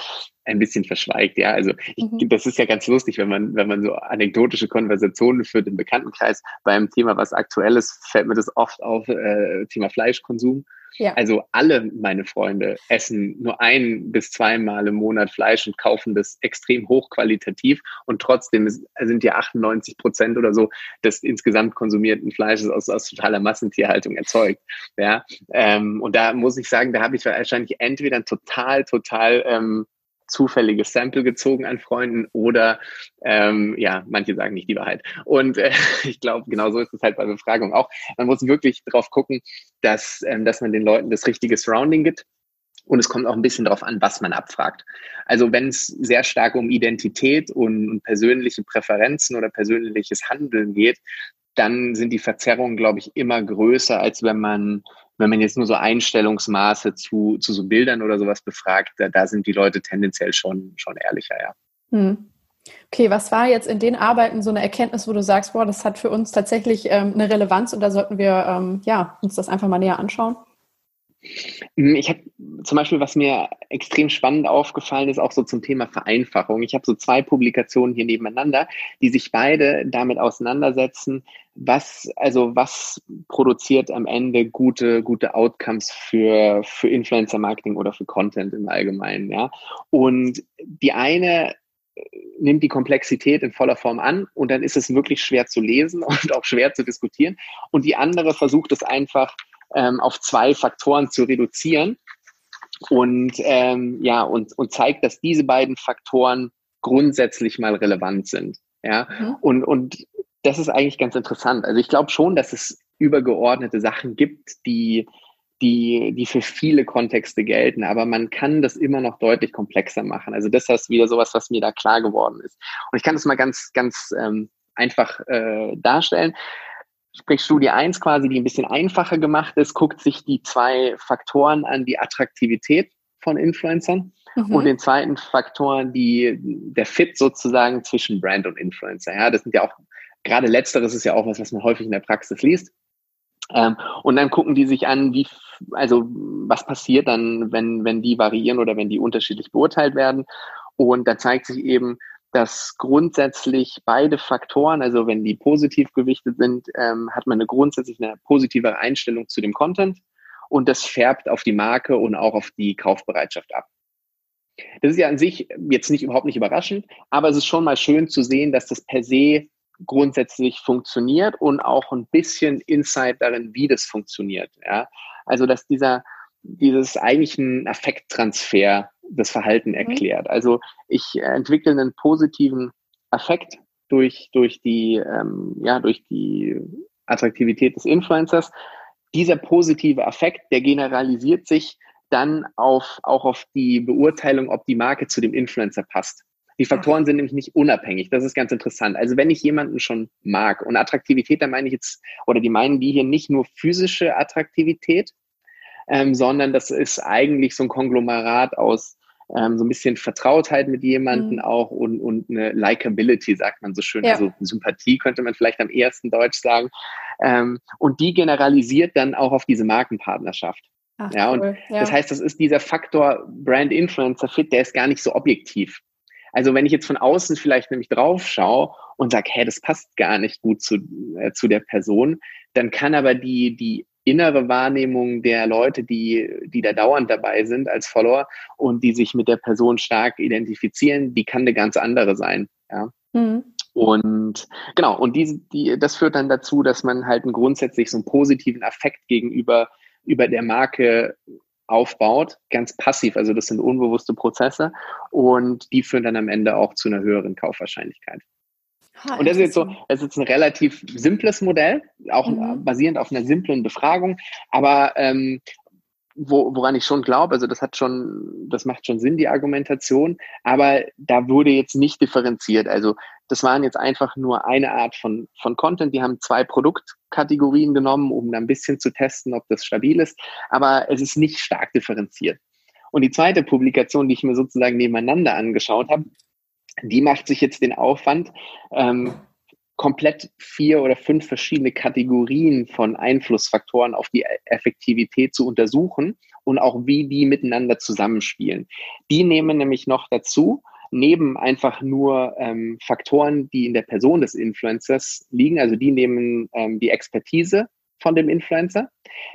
ein bisschen verschweigt. Ja, also ich, mhm. das ist ja ganz lustig, wenn man, wenn man so anekdotische Konversationen führt im Bekanntenkreis beim Thema, was aktuell ist, fällt mir das oft auf, äh, Thema Fleischkonsum. Ja. Also alle meine Freunde essen nur ein bis zweimal im Monat Fleisch und kaufen das extrem hochqualitativ und trotzdem sind ja 98 Prozent oder so des insgesamt konsumierten Fleisches aus, aus totaler Massentierhaltung erzeugt. Ja, ähm, und da muss ich sagen, da habe ich wahrscheinlich entweder total, total ähm, zufälliges Sample gezogen an Freunden oder ähm, ja, manche sagen nicht die Wahrheit. Und äh, [laughs] ich glaube, genauso ist es halt bei Befragung auch. Man muss wirklich drauf gucken, dass, ähm, dass man den Leuten das richtige Surrounding gibt. Und es kommt auch ein bisschen darauf an, was man abfragt. Also wenn es sehr stark um Identität und, und persönliche Präferenzen oder persönliches Handeln geht, dann sind die Verzerrungen, glaube ich, immer größer, als wenn man wenn man jetzt nur so Einstellungsmaße zu, zu so Bildern oder sowas befragt, da, da sind die Leute tendenziell schon, schon ehrlicher, ja. Hm. Okay, was war jetzt in den Arbeiten so eine Erkenntnis, wo du sagst, boah, das hat für uns tatsächlich ähm, eine Relevanz und da sollten wir ähm, ja, uns das einfach mal näher anschauen? Hm, ich habe zum Beispiel, was mir extrem spannend aufgefallen ist, auch so zum Thema Vereinfachung. Ich habe so zwei Publikationen hier nebeneinander, die sich beide damit auseinandersetzen, was, also was produziert am Ende gute, gute Outcomes für, für Influencer Marketing oder für Content im Allgemeinen, ja. Und die eine nimmt die Komplexität in voller Form an und dann ist es wirklich schwer zu lesen [laughs] und auch schwer zu diskutieren. Und die andere versucht es einfach ähm, auf zwei Faktoren zu reduzieren und ähm, ja und, und zeigt, dass diese beiden Faktoren grundsätzlich mal relevant sind. Ja, mhm. und, und das ist eigentlich ganz interessant. Also ich glaube schon, dass es übergeordnete Sachen gibt, die, die, die für viele Kontexte gelten, aber man kann das immer noch deutlich komplexer machen. Also das ist wieder sowas, was mir da klar geworden ist. Und ich kann das mal ganz, ganz ähm, einfach äh, darstellen. Sprich, Studie 1 quasi, die ein bisschen einfacher gemacht ist, guckt sich die zwei Faktoren an, die Attraktivität von Influencern Mhm. Und den zweiten Faktor, die, der Fit sozusagen zwischen Brand und Influencer. Ja, das sind ja auch, gerade letzteres ist ja auch was, was man häufig in der Praxis liest. Ähm, und dann gucken die sich an, wie, also was passiert dann, wenn, wenn die variieren oder wenn die unterschiedlich beurteilt werden. Und da zeigt sich eben, dass grundsätzlich beide Faktoren, also wenn die positiv gewichtet sind, ähm, hat man eine grundsätzlich eine positive Einstellung zu dem Content und das färbt auf die Marke und auch auf die Kaufbereitschaft ab. Das ist ja an sich jetzt nicht überhaupt nicht überraschend, aber es ist schon mal schön zu sehen, dass das per se grundsätzlich funktioniert und auch ein bisschen Insight darin, wie das funktioniert. Ja? Also, dass dieser, dieses eigentlich ein Affekttransfer das Verhalten mhm. erklärt. Also ich entwickle einen positiven Affekt durch, durch die, ähm, ja, durch die Attraktivität des Influencers. Dieser positive Affekt, der generalisiert sich dann auf, auch auf die Beurteilung, ob die Marke zu dem Influencer passt. Die Faktoren sind nämlich nicht unabhängig. Das ist ganz interessant. Also wenn ich jemanden schon mag und Attraktivität, dann meine ich jetzt, oder die meinen die hier nicht nur physische Attraktivität, ähm, sondern das ist eigentlich so ein Konglomerat aus ähm, so ein bisschen Vertrautheit mit jemandem mhm. auch und, und eine Likability, sagt man so schön. Ja. Also Sympathie könnte man vielleicht am ersten Deutsch sagen. Ähm, und die generalisiert dann auch auf diese Markenpartnerschaft. Ach, ja, cool. und ja. das heißt, das ist dieser Faktor Brand Influencer Fit, der ist gar nicht so objektiv. Also wenn ich jetzt von außen vielleicht nämlich drauf schaue und sage, hey, das passt gar nicht gut zu, äh, zu der Person, dann kann aber die, die innere Wahrnehmung der Leute, die, die da dauernd dabei sind als Follower und die sich mit der Person stark identifizieren, die kann eine ganz andere sein. Ja. Mhm. Und genau, und diese, die, das führt dann dazu, dass man halt einen grundsätzlich so einen positiven Affekt gegenüber über der Marke aufbaut, ganz passiv. Also das sind unbewusste Prozesse und die führen dann am Ende auch zu einer höheren Kaufwahrscheinlichkeit. Ha, und das ist jetzt so, das ist jetzt ein relativ simples Modell, auch mhm. basierend auf einer simplen Befragung, aber ähm, wo, woran ich schon glaube, also das hat schon, das macht schon Sinn, die Argumentation, aber da wurde jetzt nicht differenziert. Also das waren jetzt einfach nur eine Art von, von Content. Die haben zwei Produktkategorien genommen, um da ein bisschen zu testen, ob das stabil ist, aber es ist nicht stark differenziert. Und die zweite Publikation, die ich mir sozusagen nebeneinander angeschaut habe, die macht sich jetzt den Aufwand, ähm, komplett vier oder fünf verschiedene Kategorien von Einflussfaktoren auf die Effektivität zu untersuchen und auch wie die miteinander zusammenspielen. Die nehmen nämlich noch dazu, neben einfach nur ähm, Faktoren, die in der Person des Influencers liegen, also die nehmen ähm, die Expertise von dem Influencer,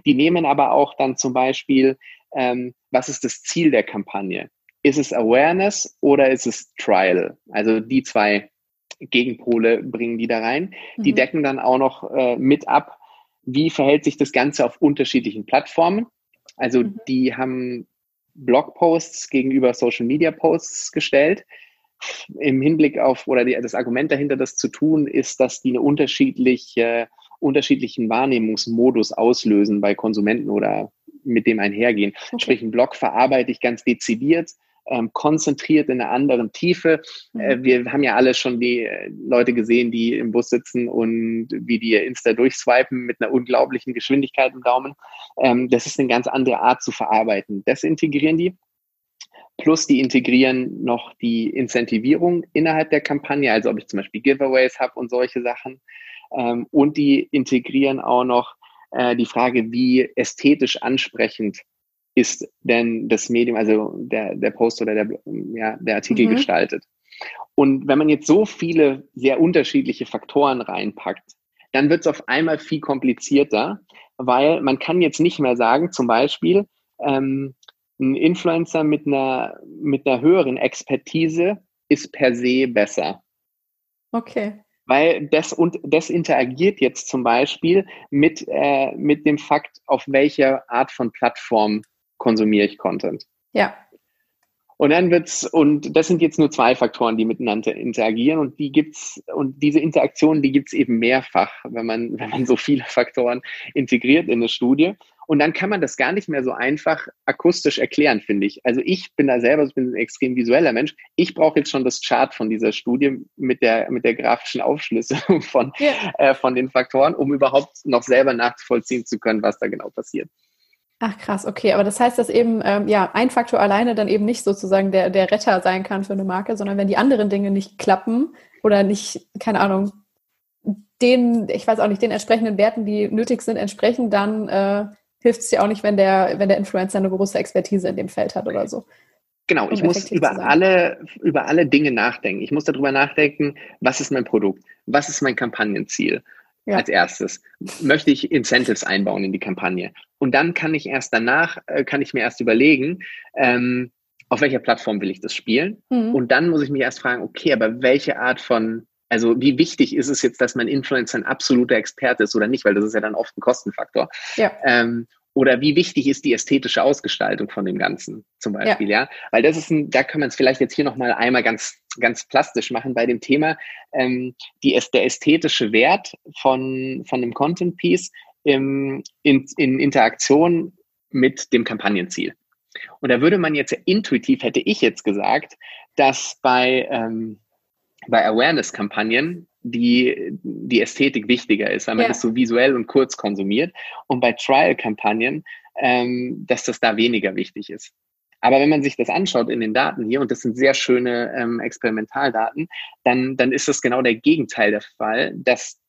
die nehmen aber auch dann zum Beispiel, ähm, was ist das Ziel der Kampagne? Ist es Awareness oder ist es Trial? Also die zwei Gegenpole bringen die da rein. Mhm. Die decken dann auch noch äh, mit ab, wie verhält sich das Ganze auf unterschiedlichen Plattformen. Also mhm. die haben Blogposts gegenüber Social Media Posts gestellt. Im Hinblick auf, oder die, das Argument dahinter, das zu tun, ist, dass die eine unterschiedliche, unterschiedlichen Wahrnehmungsmodus auslösen bei Konsumenten oder mit dem einhergehen. Okay. Sprich, ein Blog verarbeite ich ganz dezidiert ähm, konzentriert in einer anderen Tiefe. Mhm. Äh, wir haben ja alle schon die äh, Leute gesehen, die im Bus sitzen und wie die Insta durchswipen mit einer unglaublichen Geschwindigkeit im Daumen. Ähm, das ist eine ganz andere Art zu verarbeiten. Das integrieren die. Plus die integrieren noch die Incentivierung innerhalb der Kampagne, also ob ich zum Beispiel Giveaways habe und solche Sachen. Ähm, und die integrieren auch noch äh, die Frage, wie ästhetisch ansprechend ist denn das Medium, also der, der Post oder der, ja, der Artikel mhm. gestaltet. Und wenn man jetzt so viele sehr unterschiedliche Faktoren reinpackt, dann wird es auf einmal viel komplizierter, weil man kann jetzt nicht mehr sagen, zum Beispiel, ähm, ein Influencer mit einer, mit einer höheren Expertise ist per se besser. Okay. Weil das und das interagiert jetzt zum Beispiel mit, äh, mit dem Fakt, auf welcher Art von Plattform konsumiere ich Content. Ja. Und dann wird's, und das sind jetzt nur zwei Faktoren, die miteinander interagieren und die gibt's, und diese Interaktion, die gibt's eben mehrfach, wenn man, [laughs] wenn man so viele Faktoren integriert in eine Studie. Und dann kann man das gar nicht mehr so einfach akustisch erklären, finde ich. Also ich bin da selber, ich bin ein extrem visueller Mensch. Ich brauche jetzt schon das Chart von dieser Studie mit der, mit der grafischen Aufschlüsselung [laughs] von, ja. äh, von den Faktoren, um überhaupt noch selber nachvollziehen zu können, was da genau passiert. Ach krass, okay. Aber das heißt, dass eben ähm, ja ein Faktor alleine dann eben nicht sozusagen der, der Retter sein kann für eine Marke, sondern wenn die anderen Dinge nicht klappen oder nicht, keine Ahnung, den, ich weiß auch nicht, den entsprechenden Werten, die nötig sind, entsprechen, dann äh, hilft es dir auch nicht, wenn der, wenn der Influencer eine große Expertise in dem Feld hat oder so. Genau, ich muss über alle, über alle Dinge nachdenken. Ich muss darüber nachdenken, was ist mein Produkt? Was ist mein Kampagnenziel? Ja. Als erstes möchte ich Incentives einbauen in die Kampagne. Und dann kann ich erst danach, äh, kann ich mir erst überlegen, ähm, auf welcher Plattform will ich das spielen? Mhm. Und dann muss ich mich erst fragen, okay, aber welche Art von, also wie wichtig ist es jetzt, dass mein Influencer ein absoluter Experte ist oder nicht? Weil das ist ja dann oft ein Kostenfaktor. Ja. Ähm, oder wie wichtig ist die ästhetische Ausgestaltung von dem Ganzen zum Beispiel, ja? ja? Weil das ist ein, da kann man es vielleicht jetzt hier nochmal einmal ganz, ganz plastisch machen bei dem Thema, ähm, die, der ästhetische Wert von, von einem Content Piece im, in, in Interaktion mit dem Kampagnenziel. Und da würde man jetzt intuitiv, hätte ich jetzt gesagt, dass bei, ähm, bei Awareness-Kampagnen die, die Ästhetik wichtiger ist, weil man ja. das so visuell und kurz konsumiert. Und bei Trial-Kampagnen, ähm, dass das da weniger wichtig ist. Aber wenn man sich das anschaut in den Daten hier, und das sind sehr schöne ähm, Experimentaldaten, dann, dann ist das genau der Gegenteil der Fall, dass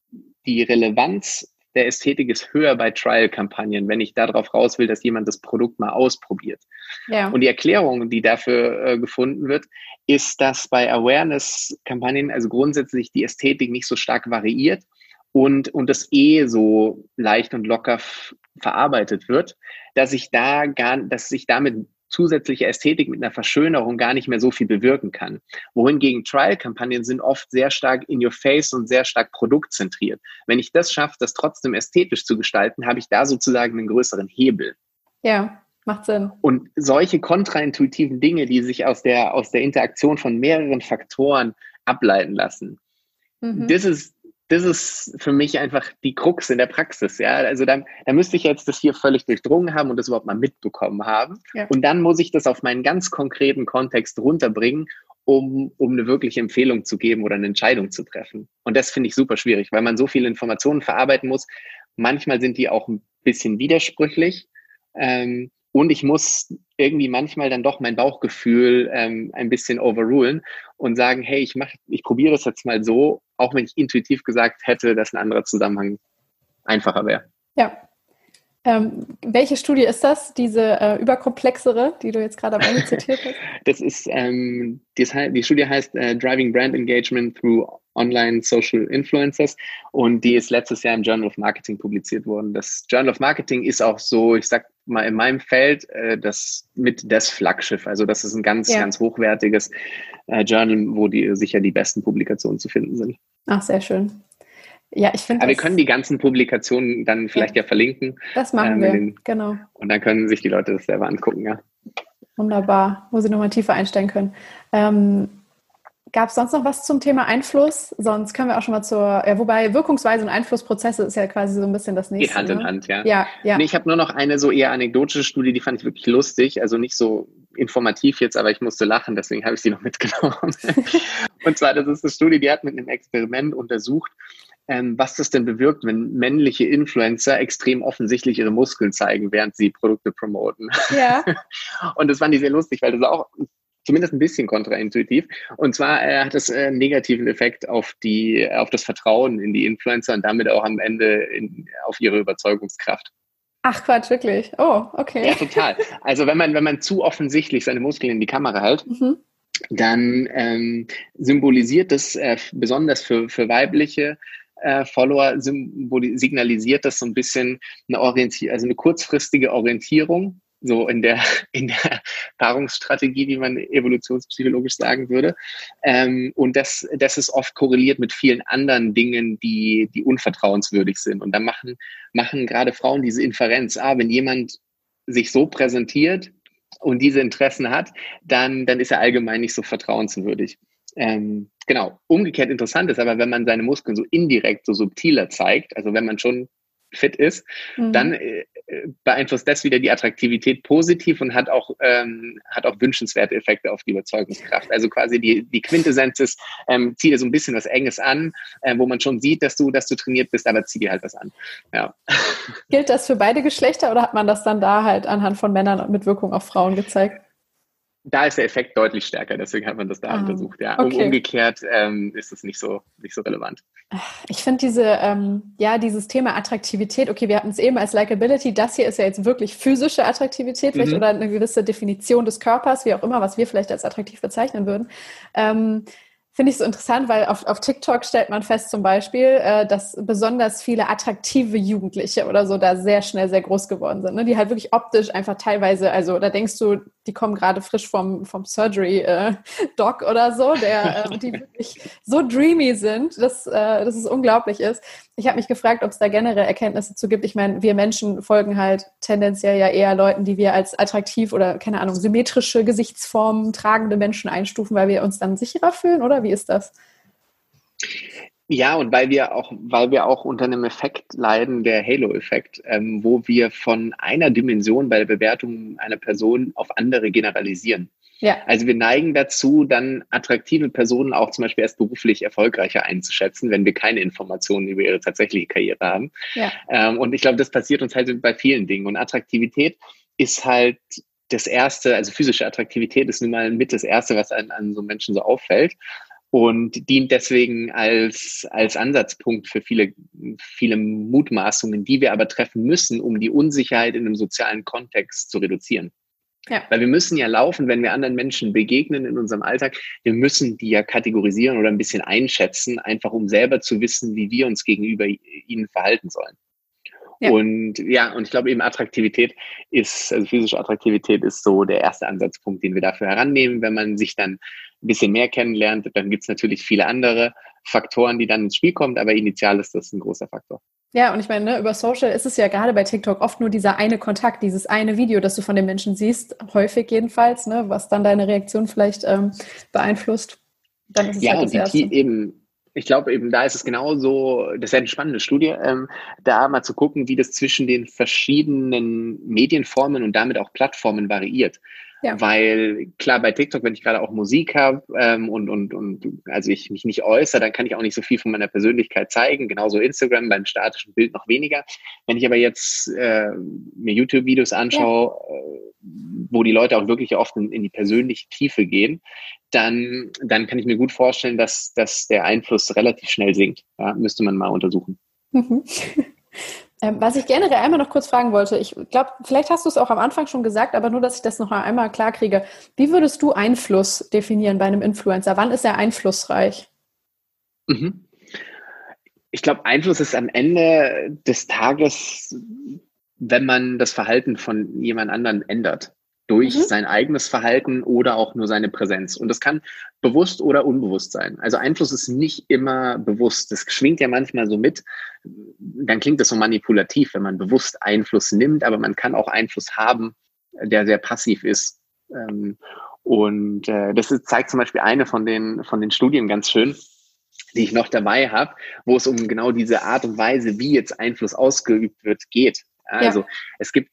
die Relevanz der Ästhetik ist höher bei Trial-Kampagnen, wenn ich darauf raus will, dass jemand das Produkt mal ausprobiert. Ja. Und die Erklärung, die dafür äh, gefunden wird, ist, dass bei Awareness-Kampagnen also grundsätzlich die Ästhetik nicht so stark variiert und, und das eh so leicht und locker verarbeitet wird, dass ich da gar, dass ich damit zusätzliche Ästhetik mit einer Verschönerung gar nicht mehr so viel bewirken kann. Wohingegen Trial-Kampagnen sind oft sehr stark in your face und sehr stark produktzentriert. Wenn ich das schaffe, das trotzdem ästhetisch zu gestalten, habe ich da sozusagen einen größeren Hebel. Ja, macht Sinn. Und solche kontraintuitiven Dinge, die sich aus der, aus der Interaktion von mehreren Faktoren ableiten lassen, mhm. das ist das ist für mich einfach die Krux in der Praxis. Ja, also dann, da müsste ich jetzt das hier völlig durchdrungen haben und das überhaupt mal mitbekommen haben. Ja. Und dann muss ich das auf meinen ganz konkreten Kontext runterbringen, um, um eine wirkliche Empfehlung zu geben oder eine Entscheidung zu treffen. Und das finde ich super schwierig, weil man so viele Informationen verarbeiten muss. Manchmal sind die auch ein bisschen widersprüchlich. Ähm, und ich muss irgendwie manchmal dann doch mein Bauchgefühl ähm, ein bisschen overrulen und sagen, hey, ich mach, ich probiere es jetzt mal so, auch wenn ich intuitiv gesagt hätte, dass ein anderer Zusammenhang einfacher wäre. Ja. Ähm, welche Studie ist das, diese äh, überkomplexere, die du jetzt gerade am Ende [laughs] zitiert hast? das ist, ähm, die, die, Studie heißt äh, Driving Brand Engagement Through Online Social Influencers und die ist letztes Jahr im Journal of Marketing publiziert worden. Das Journal of Marketing ist auch so, ich sag mal in meinem Feld, äh, das mit das Flaggschiff. Also das ist ein ganz, ja. ganz hochwertiges äh, Journal, wo die sicher die besten Publikationen zu finden sind. Ach, sehr schön. Ja, ich finde. Aber wir können die ganzen Publikationen dann vielleicht ja, ja verlinken. Das machen ähm, wir, genau. Und dann können sich die Leute das selber angucken, ja. Wunderbar, wo sie nochmal tiefer einsteigen können. Ähm, Gab es sonst noch was zum Thema Einfluss? Sonst können wir auch schon mal zur, ja, wobei Wirkungsweise und Einflussprozesse ist ja quasi so ein bisschen das nächste. Geht Hand ne? in Hand, ja. Ja, ja. Nee, ich habe nur noch eine so eher anekdotische Studie, die fand ich wirklich lustig, also nicht so informativ jetzt, aber ich musste lachen, deswegen habe ich sie noch [laughs] mitgenommen. [laughs] und zwar, das ist eine Studie, die hat mit einem Experiment untersucht, ähm, was das denn bewirkt, wenn männliche Influencer extrem offensichtlich ihre Muskeln zeigen, während sie Produkte promoten. Ja. [laughs] und das fand ich sehr lustig, weil das auch zumindest ein bisschen kontraintuitiv. Und zwar äh, hat das äh, einen negativen Effekt auf die, auf das Vertrauen in die Influencer und damit auch am Ende in, auf ihre Überzeugungskraft. Ach Quatsch, wirklich. Oh, okay. Ja, total. Also wenn man, wenn man zu offensichtlich seine Muskeln in die Kamera hält, mhm. dann ähm, symbolisiert das äh, besonders für, für weibliche äh, Follower signalisiert das so ein bisschen eine Orientierung, also eine kurzfristige Orientierung so in der, [laughs] in der Paarungsstrategie, wie man evolutionspsychologisch sagen würde. Ähm, und das, das ist oft korreliert mit vielen anderen Dingen, die, die unvertrauenswürdig sind. Und dann machen, machen gerade Frauen diese Inferenz, ah, wenn jemand sich so präsentiert und diese Interessen hat, dann, dann ist er allgemein nicht so vertrauenswürdig. Ähm, genau. Umgekehrt interessant ist aber, wenn man seine Muskeln so indirekt, so subtiler zeigt, also wenn man schon fit ist, mhm. dann äh, beeinflusst das wieder die Attraktivität positiv und hat auch, ähm, hat auch wünschenswerte Effekte auf die Überzeugungskraft. Also quasi die, die Quintessenz ist, ähm, zieh dir so ein bisschen was Enges an, äh, wo man schon sieht, dass du, dass du trainiert bist, aber zieh dir halt was an. Ja. Gilt das für beide Geschlechter oder hat man das dann da halt anhand von Männern mit Wirkung auf Frauen gezeigt? Da ist der Effekt deutlich stärker, deswegen hat man das da ah, untersucht. Ja, okay. umgekehrt ähm, ist es nicht so, nicht so relevant. Ich finde diese, ähm, ja, dieses Thema Attraktivität, okay, wir hatten es eben als Likability, das hier ist ja jetzt wirklich physische Attraktivität mhm. oder eine gewisse Definition des Körpers, wie auch immer, was wir vielleicht als attraktiv bezeichnen würden. Ähm, finde ich so interessant, weil auf, auf TikTok stellt man fest zum Beispiel, äh, dass besonders viele attraktive Jugendliche oder so da sehr schnell sehr groß geworden sind, ne? die halt wirklich optisch einfach teilweise, also da denkst du, die kommen gerade frisch vom, vom Surgery-Doc äh, oder so, der, äh, die wirklich so dreamy sind, dass, äh, dass es unglaublich ist. Ich habe mich gefragt, ob es da generell Erkenntnisse zu gibt. Ich meine, wir Menschen folgen halt tendenziell ja eher Leuten, die wir als attraktiv oder, keine Ahnung, symmetrische Gesichtsformen tragende Menschen einstufen, weil wir uns dann sicherer fühlen, oder? Wie ist das? Ja, und weil wir auch, weil wir auch unter einem Effekt leiden, der Halo-Effekt, ähm, wo wir von einer Dimension bei der Bewertung einer Person auf andere generalisieren. Ja. Also wir neigen dazu, dann attraktive Personen auch zum Beispiel erst beruflich erfolgreicher einzuschätzen, wenn wir keine Informationen über ihre tatsächliche Karriere haben. Ja. Ähm, und ich glaube, das passiert uns halt bei vielen Dingen. Und Attraktivität ist halt das Erste, also physische Attraktivität ist nun mal mit das Erste, was an, an so Menschen so auffällt und dient deswegen als, als Ansatzpunkt für viele, viele Mutmaßungen, die wir aber treffen müssen, um die Unsicherheit in einem sozialen Kontext zu reduzieren. Ja. Weil wir müssen ja laufen, wenn wir anderen Menschen begegnen in unserem Alltag. Wir müssen die ja kategorisieren oder ein bisschen einschätzen, einfach um selber zu wissen, wie wir uns gegenüber ihnen verhalten sollen. Ja. Und ja, und ich glaube eben Attraktivität ist, also physische Attraktivität ist so der erste Ansatzpunkt, den wir dafür herannehmen. Wenn man sich dann ein bisschen mehr kennenlernt, dann gibt es natürlich viele andere Faktoren, die dann ins Spiel kommen, aber initial ist das ein großer Faktor. Ja, und ich meine, ne, über Social ist es ja gerade bei TikTok oft nur dieser eine Kontakt, dieses eine Video, das du von den Menschen siehst, häufig jedenfalls, ne, was dann deine Reaktion vielleicht ähm, beeinflusst. Dann ist es ja, halt das und die, eben, ich glaube eben, da ist es genauso, das ist ja eine spannende Studie, ähm, da mal zu gucken, wie das zwischen den verschiedenen Medienformen und damit auch Plattformen variiert. Ja. Weil klar, bei TikTok, wenn ich gerade auch Musik habe ähm, und, und, und also ich mich nicht äußere, dann kann ich auch nicht so viel von meiner Persönlichkeit zeigen. Genauso Instagram beim statischen Bild noch weniger. Wenn ich aber jetzt äh, mir YouTube-Videos anschaue, ja. äh, wo die Leute auch wirklich oft in, in, die persönliche Tiefe gehen, dann, dann kann ich mir gut vorstellen, dass, dass der Einfluss relativ schnell sinkt. Ja, müsste man mal untersuchen. Mhm. Ähm, was ich generell einmal noch kurz fragen wollte, ich glaube, vielleicht hast du es auch am Anfang schon gesagt, aber nur, dass ich das noch einmal klar kriege. Wie würdest du Einfluss definieren bei einem Influencer? Wann ist er einflussreich? Mhm. Ich glaube, Einfluss ist am Ende des Tages, wenn man das Verhalten von jemand anderen ändert durch mhm. sein eigenes Verhalten oder auch nur seine Präsenz. Und das kann bewusst oder unbewusst sein. Also Einfluss ist nicht immer bewusst. Das schwingt ja manchmal so mit. Dann klingt das so manipulativ, wenn man bewusst Einfluss nimmt, aber man kann auch Einfluss haben, der sehr passiv ist. Ähm, und äh, das zeigt zum Beispiel eine von den, von den Studien ganz schön, die ich noch dabei habe, wo es um genau diese Art und Weise, wie jetzt Einfluss ausgeübt wird, geht. Also ja. es gibt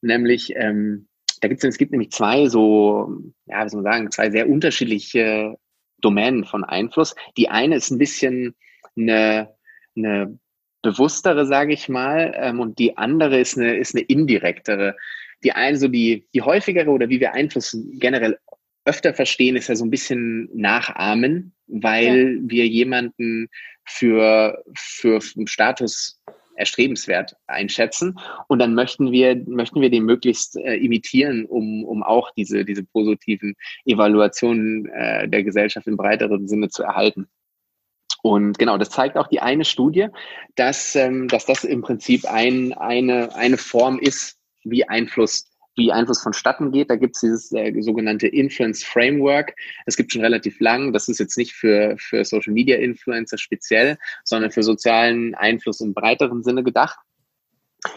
nämlich ähm, da gibt's, es gibt nämlich zwei so, ja, wie soll man sagen, zwei sehr unterschiedliche Domänen von Einfluss. Die eine ist ein bisschen eine, eine bewusstere, sage ich mal, ähm, und die andere ist eine, ist eine indirektere. Die eine, so die, die häufigere oder wie wir Einfluss generell öfter verstehen, ist ja so ein bisschen nachahmen, weil ja. wir jemanden für, für einen Status erstrebenswert einschätzen. Und dann möchten wir, möchten wir den möglichst äh, imitieren, um, um auch diese, diese positiven Evaluationen äh, der Gesellschaft im breiteren Sinne zu erhalten. Und genau, das zeigt auch die eine Studie, dass, ähm, dass das im Prinzip ein, eine, eine Form ist, wie Einfluss wie Einfluss vonstatten geht. Da gibt es dieses äh, sogenannte Influence Framework. Es gibt schon relativ lang. Das ist jetzt nicht für, für Social Media Influencer speziell, sondern für sozialen Einfluss im breiteren Sinne gedacht.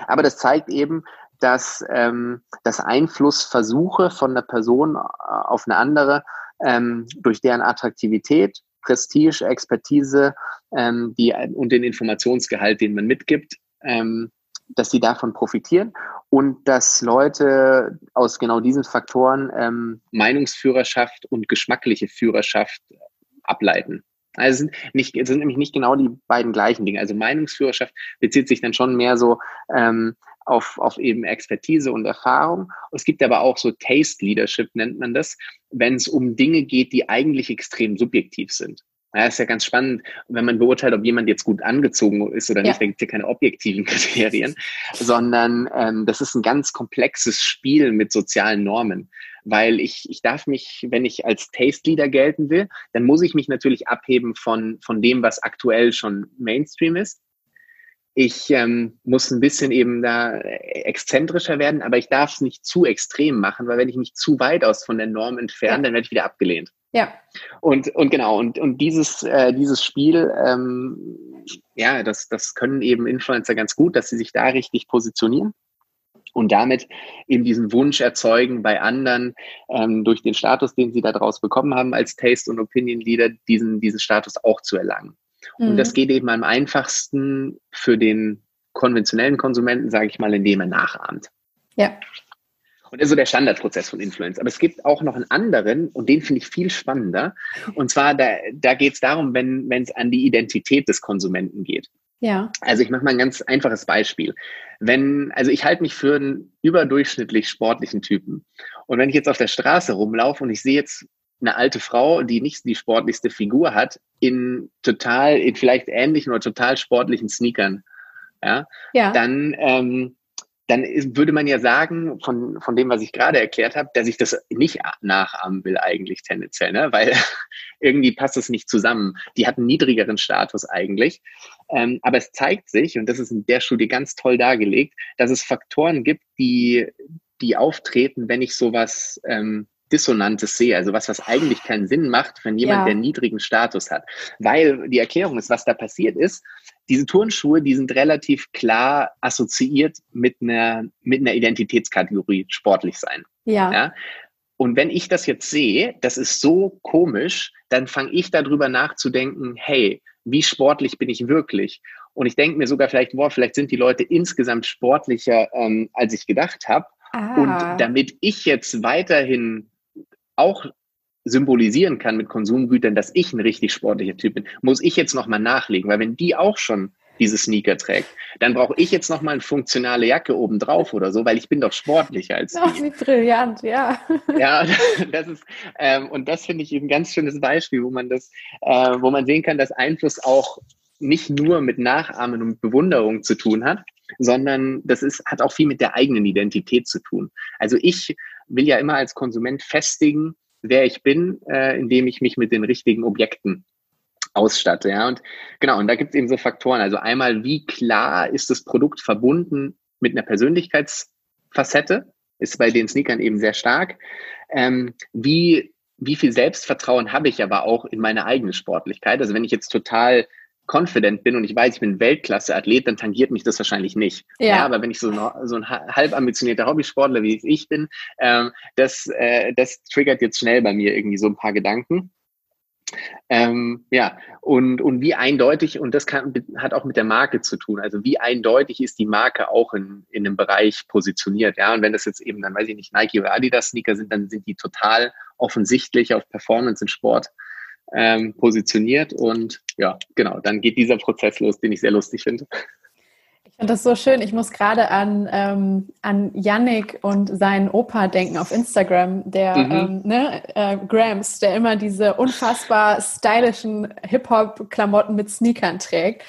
Aber das zeigt eben, dass, ähm, dass Einflussversuche von einer Person äh, auf eine andere ähm, durch deren Attraktivität, Prestige, Expertise ähm, die, und den Informationsgehalt, den man mitgibt, ähm, dass sie davon profitieren und dass Leute aus genau diesen Faktoren ähm, Meinungsführerschaft und geschmackliche Führerschaft ableiten. Also sind, nicht, sind nämlich nicht genau die beiden gleichen Dinge. Also Meinungsführerschaft bezieht sich dann schon mehr so ähm, auf, auf eben Expertise und Erfahrung. Es gibt aber auch so Taste Leadership, nennt man das, wenn es um Dinge geht, die eigentlich extrem subjektiv sind. Ja, ist ja ganz spannend, wenn man beurteilt, ob jemand jetzt gut angezogen ist oder nicht. Ja. Da gibt es ja keine objektiven [laughs] Kriterien, sondern ähm, das ist ein ganz komplexes Spiel mit sozialen Normen. Weil ich, ich darf mich, wenn ich als Taste Leader gelten will, dann muss ich mich natürlich abheben von, von dem, was aktuell schon Mainstream ist. Ich ähm, muss ein bisschen eben da exzentrischer werden, aber ich darf es nicht zu extrem machen, weil wenn ich mich zu weit aus von der Norm entferne, ja. dann werde ich wieder abgelehnt. Ja. Und, und genau, und, und dieses, äh, dieses Spiel, ähm, ja, das, das können eben Influencer ganz gut, dass sie sich da richtig positionieren und damit eben diesen Wunsch erzeugen, bei anderen ähm, durch den Status, den sie daraus bekommen haben als Taste- und Opinion-Leader, diesen, diesen Status auch zu erlangen. Mhm. Und das geht eben am einfachsten für den konventionellen Konsumenten, sage ich mal, indem er nachahmt. Ja. Und das ist so der Standardprozess von Influence. Aber es gibt auch noch einen anderen und den finde ich viel spannender. Und zwar, da, da geht es darum, wenn es an die Identität des Konsumenten geht. Ja. Also ich mache mal ein ganz einfaches Beispiel. Wenn, also ich halte mich für einen überdurchschnittlich sportlichen Typen. Und wenn ich jetzt auf der Straße rumlaufe und ich sehe jetzt eine alte Frau, die nicht die sportlichste Figur hat, in total, in vielleicht ähnlichen oder total sportlichen Sneakern, ja, ja. dann, ähm, dann ist, würde man ja sagen, von, von dem, was ich gerade erklärt habe, dass ich das nicht nachahmen will eigentlich tendenziell, ne? weil [laughs] irgendwie passt es nicht zusammen. Die hat einen niedrigeren Status eigentlich. Ähm, aber es zeigt sich, und das ist in der Studie ganz toll dargelegt, dass es Faktoren gibt, die, die auftreten, wenn ich sowas ähm, Dissonantes sehe, also was, was eigentlich keinen Sinn macht, wenn jemand, ja. der niedrigen Status hat. Weil die Erklärung ist, was da passiert ist, diese Turnschuhe, die sind relativ klar assoziiert mit einer, mit einer Identitätskategorie sportlich sein. Ja. ja? Und wenn ich das jetzt sehe, das ist so komisch, dann fange ich darüber nachzudenken, hey, wie sportlich bin ich wirklich? Und ich denke mir sogar vielleicht, boah, vielleicht sind die Leute insgesamt sportlicher, ähm, als ich gedacht habe. Ah. Und damit ich jetzt weiterhin auch symbolisieren kann mit Konsumgütern, dass ich ein richtig sportlicher Typ bin, muss ich jetzt nochmal nachlegen, weil wenn die auch schon diese Sneaker trägt, dann brauche ich jetzt nochmal eine funktionale Jacke obendrauf oder so, weil ich bin doch sportlicher als die. Ach, wie brillant, ja. [laughs] Ja, [laughs] das ist, ähm, und das finde ich eben ein ganz schönes Beispiel, wo man das, äh, wo man sehen kann, dass Einfluss auch nicht nur mit Nachahmen und Bewunderung zu tun hat, sondern das ist, hat auch viel mit der eigenen Identität zu tun. Also ich will ja immer als Konsument festigen, wer ich bin, äh, indem ich mich mit den richtigen Objekten ausstatte. Ja, und genau, und da gibt es eben so Faktoren. Also einmal, wie klar ist das Produkt verbunden mit einer Persönlichkeitsfacette? Ist bei den Sneakern eben sehr stark. Ähm, wie, wie viel Selbstvertrauen habe ich aber auch in meine eigene Sportlichkeit? Also wenn ich jetzt total confident bin und ich weiß, ich bin Weltklasse-Athlet, dann tangiert mich das wahrscheinlich nicht. Ja. ja aber wenn ich so, so ein halb ambitionierter Hobbysportler, wie ich bin, ähm, das, äh, das triggert jetzt schnell bei mir irgendwie so ein paar Gedanken. Ähm, ja, und, und wie eindeutig, und das kann, hat auch mit der Marke zu tun, also wie eindeutig ist die Marke auch in, in einem Bereich positioniert, ja, und wenn das jetzt eben dann, weiß ich nicht, Nike oder Adidas Sneaker sind, dann sind die total offensichtlich auf Performance und Sport ähm, positioniert und ja, genau, dann geht dieser Prozess los, den ich sehr lustig finde. Ich finde das so schön. Ich muss gerade an, ähm, an Yannick und seinen Opa denken auf Instagram, der mhm. ähm, ne, äh, Grams, der immer diese unfassbar stylischen Hip-Hop-Klamotten mit Sneakern trägt.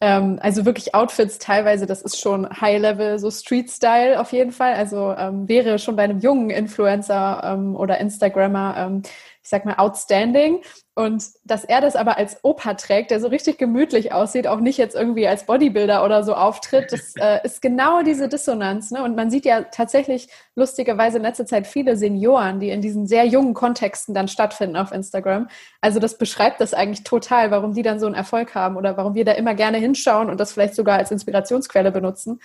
Ähm, also wirklich Outfits teilweise, das ist schon High-Level, so Street-Style auf jeden Fall. Also ähm, wäre schon bei einem jungen Influencer ähm, oder Instagrammer ähm, ich sag mal, outstanding. Und dass er das aber als Opa trägt, der so richtig gemütlich aussieht, auch nicht jetzt irgendwie als Bodybuilder oder so auftritt, das [laughs] äh, ist genau diese Dissonanz. Ne? Und man sieht ja tatsächlich lustigerweise in letzter Zeit viele Senioren, die in diesen sehr jungen Kontexten dann stattfinden auf Instagram. Also das beschreibt das eigentlich total, warum die dann so einen Erfolg haben oder warum wir da immer gerne hinschauen und das vielleicht sogar als Inspirationsquelle benutzen.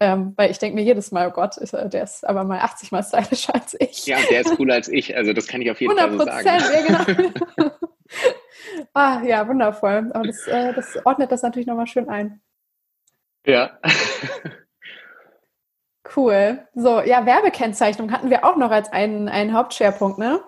Ähm, weil ich denke mir jedes Mal, oh Gott, ist, der ist aber mal 80 Mal stylischer als ich. Ja, der ist cooler [laughs] als ich. Also das kann ich auf jeden 100%, Fall so sagen. Ja, genau. [laughs] [laughs] ah, ja, wundervoll. Aber das, äh, das ordnet das natürlich nochmal schön ein. Ja. [laughs] Cool. So, ja, Werbekennzeichnung hatten wir auch noch als einen, einen Hauptschwerpunkt, ne?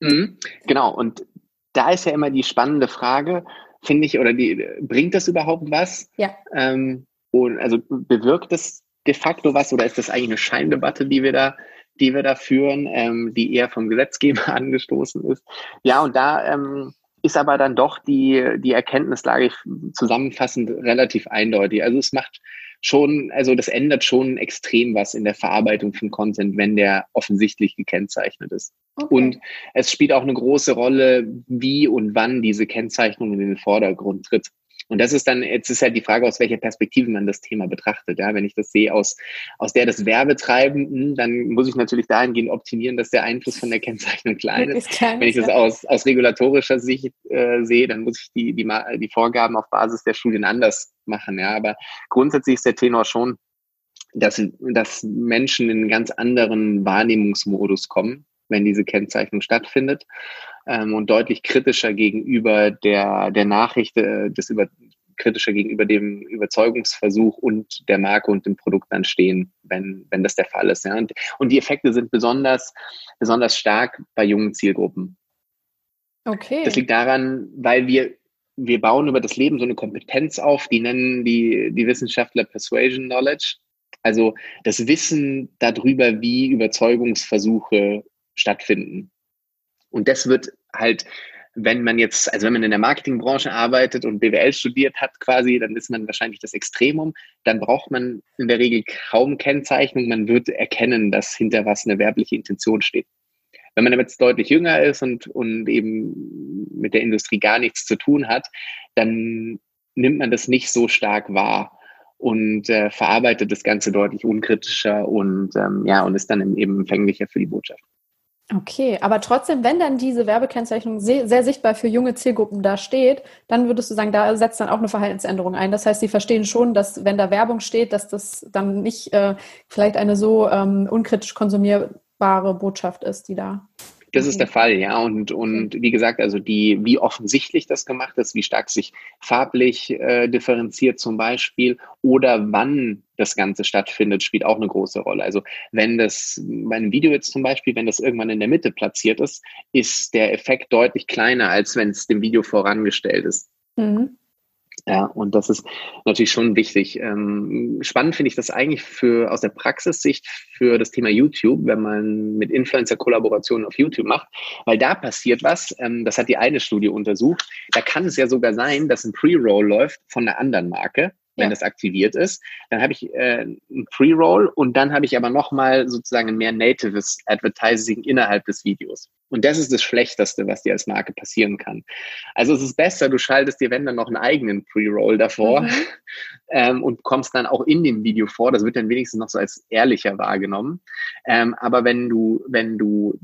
Mhm, genau. Und da ist ja immer die spannende Frage, finde ich, oder die, bringt das überhaupt was? Ja. Ähm, und also bewirkt das de facto was oder ist das eigentlich eine Scheindebatte, die wir da, die wir da führen, ähm, die eher vom Gesetzgeber [laughs] angestoßen ist? Ja, und da ähm, ist aber dann doch die, die Erkenntnislage zusammenfassend relativ eindeutig. Also es macht schon, also das ändert schon extrem was in der Verarbeitung von Content, wenn der offensichtlich gekennzeichnet ist. Okay. Und es spielt auch eine große Rolle, wie und wann diese Kennzeichnung in den Vordergrund tritt. Und das ist dann, jetzt ist halt die Frage, aus welcher Perspektive man das Thema betrachtet. Ja, wenn ich das sehe aus, aus der des Werbetreibenden, dann muss ich natürlich dahingehend optimieren, dass der Einfluss von der Kennzeichnung klein [laughs] ist. ist klein, wenn ich das ja. aus, aus regulatorischer Sicht äh, sehe, dann muss ich die, die, die Vorgaben auf Basis der Studien anders machen. Ja, aber grundsätzlich ist der Tenor schon, dass, dass Menschen in einen ganz anderen Wahrnehmungsmodus kommen, wenn diese Kennzeichnung stattfindet ähm, und deutlich kritischer gegenüber der, der Nachricht, äh, des über, kritischer gegenüber dem Überzeugungsversuch und der Marke und dem Produkt dann stehen, wenn, wenn das der Fall ist. Ja. Und, und die Effekte sind besonders, besonders stark bei jungen Zielgruppen. Okay. Das liegt daran, weil wir, wir bauen über das Leben so eine Kompetenz auf, die nennen die, die Wissenschaftler Persuasion Knowledge. Also das Wissen darüber, wie Überzeugungsversuche stattfinden. Und das wird halt, wenn man jetzt, also wenn man in der Marketingbranche arbeitet und BWL studiert hat quasi, dann ist man wahrscheinlich das Extremum. Dann braucht man in der Regel kaum Kennzeichnung. Man wird erkennen, dass hinter was eine werbliche Intention steht. Wenn man jetzt deutlich jünger ist und, und eben mit der Industrie gar nichts zu tun hat, dann nimmt man das nicht so stark wahr und äh, verarbeitet das Ganze deutlich unkritischer und ähm, ja und ist dann eben empfänglicher für die Botschaft. Okay, aber trotzdem, wenn dann diese Werbekennzeichnung sehr, sehr, sichtbar für junge Zielgruppen da steht, dann würdest du sagen, da setzt dann auch eine Verhaltensänderung ein. Das heißt, sie verstehen schon, dass wenn da Werbung steht, dass das dann nicht äh, vielleicht eine so ähm, unkritisch konsumierbare Botschaft ist, die da das ist der Fall, ja. Und, und wie gesagt, also die, wie offensichtlich das gemacht ist, wie stark sich farblich äh, differenziert zum Beispiel oder wann das Ganze stattfindet, spielt auch eine große Rolle. Also wenn das bei einem Video jetzt zum Beispiel, wenn das irgendwann in der Mitte platziert ist, ist der Effekt deutlich kleiner, als wenn es dem Video vorangestellt ist. Mhm. Ja, und das ist natürlich schon wichtig. Ähm, spannend finde ich das eigentlich für aus der Praxissicht für das Thema YouTube, wenn man mit Influencer-Kollaborationen auf YouTube macht, weil da passiert was. Ähm, das hat die eine Studie untersucht. Da kann es ja sogar sein, dass ein Pre-Roll läuft von einer anderen Marke wenn ja. das aktiviert ist. Dann habe ich äh, ein Pre-Roll und dann habe ich aber nochmal sozusagen ein mehr natives Advertising innerhalb des Videos. Und das ist das Schlechteste, was dir als Marke passieren kann. Also es ist besser, du schaltest dir, wenn dann noch einen eigenen Pre-Roll davor mhm. [laughs] ähm, und kommst dann auch in dem Video vor. Das wird dann wenigstens noch so als ehrlicher wahrgenommen. Ähm, aber wenn du, wenn du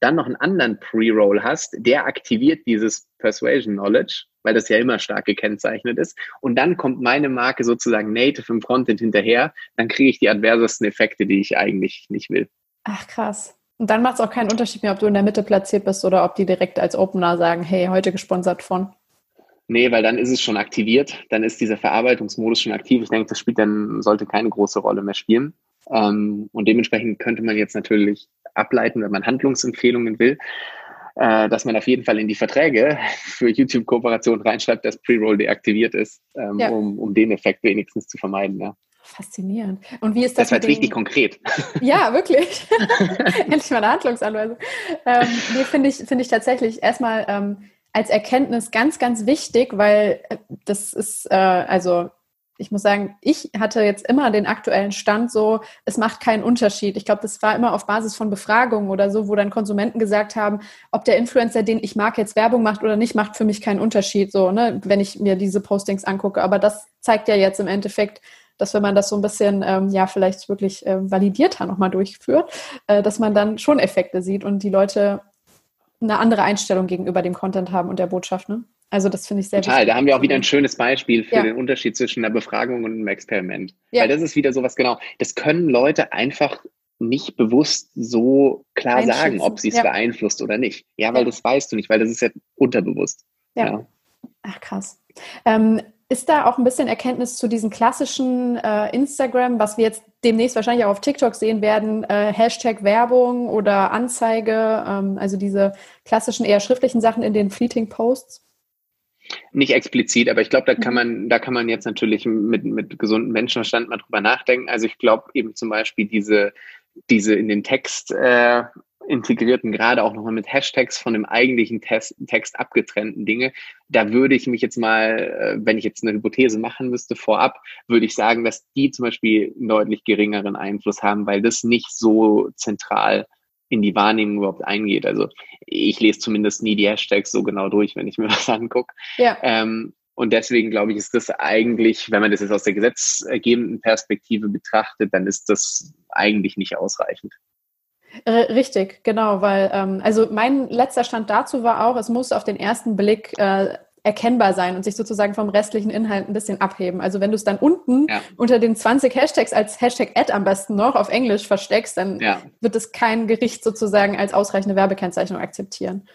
dann noch einen anderen Pre-Roll hast, der aktiviert dieses Persuasion Knowledge, weil das ja immer stark gekennzeichnet ist. Und dann kommt meine Marke sozusagen native im Content hinterher, dann kriege ich die adversesten Effekte, die ich eigentlich nicht will. Ach krass. Und dann macht es auch keinen Unterschied mehr, ob du in der Mitte platziert bist oder ob die direkt als Opener sagen, hey, heute gesponsert von. Nee, weil dann ist es schon aktiviert, dann ist dieser Verarbeitungsmodus schon aktiv. Ich denke, das spielt dann, sollte keine große Rolle mehr spielen. Ähm, und dementsprechend könnte man jetzt natürlich ableiten, wenn man Handlungsempfehlungen will, äh, dass man auf jeden Fall in die Verträge für YouTube-Kooperationen reinschreibt, dass Pre-Roll deaktiviert ist, ähm, ja. um, um den Effekt wenigstens zu vermeiden. Ja. Faszinierend. Und wie ist das? Das war jetzt richtig konkret. [laughs] Ja, wirklich. [laughs] Endlich mal eine Handlungsanweisung. Ähm, nee, finde ich, finde ich tatsächlich erstmal ähm, als Erkenntnis ganz, ganz wichtig, weil äh, das ist, äh, also ich muss sagen, ich hatte jetzt immer den aktuellen Stand so, es macht keinen Unterschied. Ich glaube, das war immer auf Basis von Befragungen oder so, wo dann Konsumenten gesagt haben, ob der Influencer, den ich mag, jetzt Werbung macht oder nicht, macht für mich keinen Unterschied, so, ne, wenn ich mir diese Postings angucke. Aber das zeigt ja jetzt im Endeffekt, dass wenn man das so ein bisschen, ähm, ja, vielleicht wirklich äh, validierter nochmal durchführt, äh, dass man dann schon Effekte sieht und die Leute eine andere Einstellung gegenüber dem Content haben und der Botschaft, ne? Also das finde ich sehr Total, wichtig. da haben wir auch wieder ein schönes Beispiel für ja. den Unterschied zwischen einer Befragung und einem Experiment. Ja. Weil das ist wieder sowas genau, das können Leute einfach nicht bewusst so klar sagen, ob sie es ja. beeinflusst oder nicht. Ja, weil das weißt du nicht, weil das ist ja unterbewusst. Ja. Ach krass. Ähm, Ist da auch ein bisschen Erkenntnis zu diesen klassischen äh, Instagram, was wir jetzt demnächst wahrscheinlich auch auf TikTok sehen werden, äh, Hashtag Werbung oder Anzeige, ähm, also diese klassischen eher schriftlichen Sachen in den Fleeting Posts? Nicht explizit, aber ich glaube, da kann mhm. man, da kann man jetzt natürlich mit, mit gesundem Menschenverstand mal drüber nachdenken. Also ich glaube eben zum Beispiel diese, diese in den Text äh, integrierten, gerade auch nochmal mit Hashtags von dem eigentlichen Test, Text abgetrennten Dinge, da würde ich mich jetzt mal, äh, wenn ich jetzt eine Hypothese machen müsste vorab, würde ich sagen, dass die zum Beispiel deutlich geringeren Einfluss haben, weil das nicht so zentral in die Wahrnehmung überhaupt eingeht. Also ich lese zumindest nie die Hashtags so genau durch, wenn ich mir [laughs] was angucke. Ja. Ähm, und deswegen glaube ich, ist das eigentlich, wenn man das jetzt aus der gesetzgebenden Perspektive betrachtet, dann ist das eigentlich nicht ausreichend. Richtig, genau, weil ähm, also mein letzter Stand dazu war auch, es muss auf den ersten Blick äh, erkennbar sein und sich sozusagen vom restlichen Inhalt ein bisschen abheben. Also wenn du es dann unten ja. unter den 20 Hashtags als Hashtag Ad am besten noch auf Englisch versteckst, dann ja. wird es kein Gericht sozusagen als ausreichende Werbekennzeichnung akzeptieren.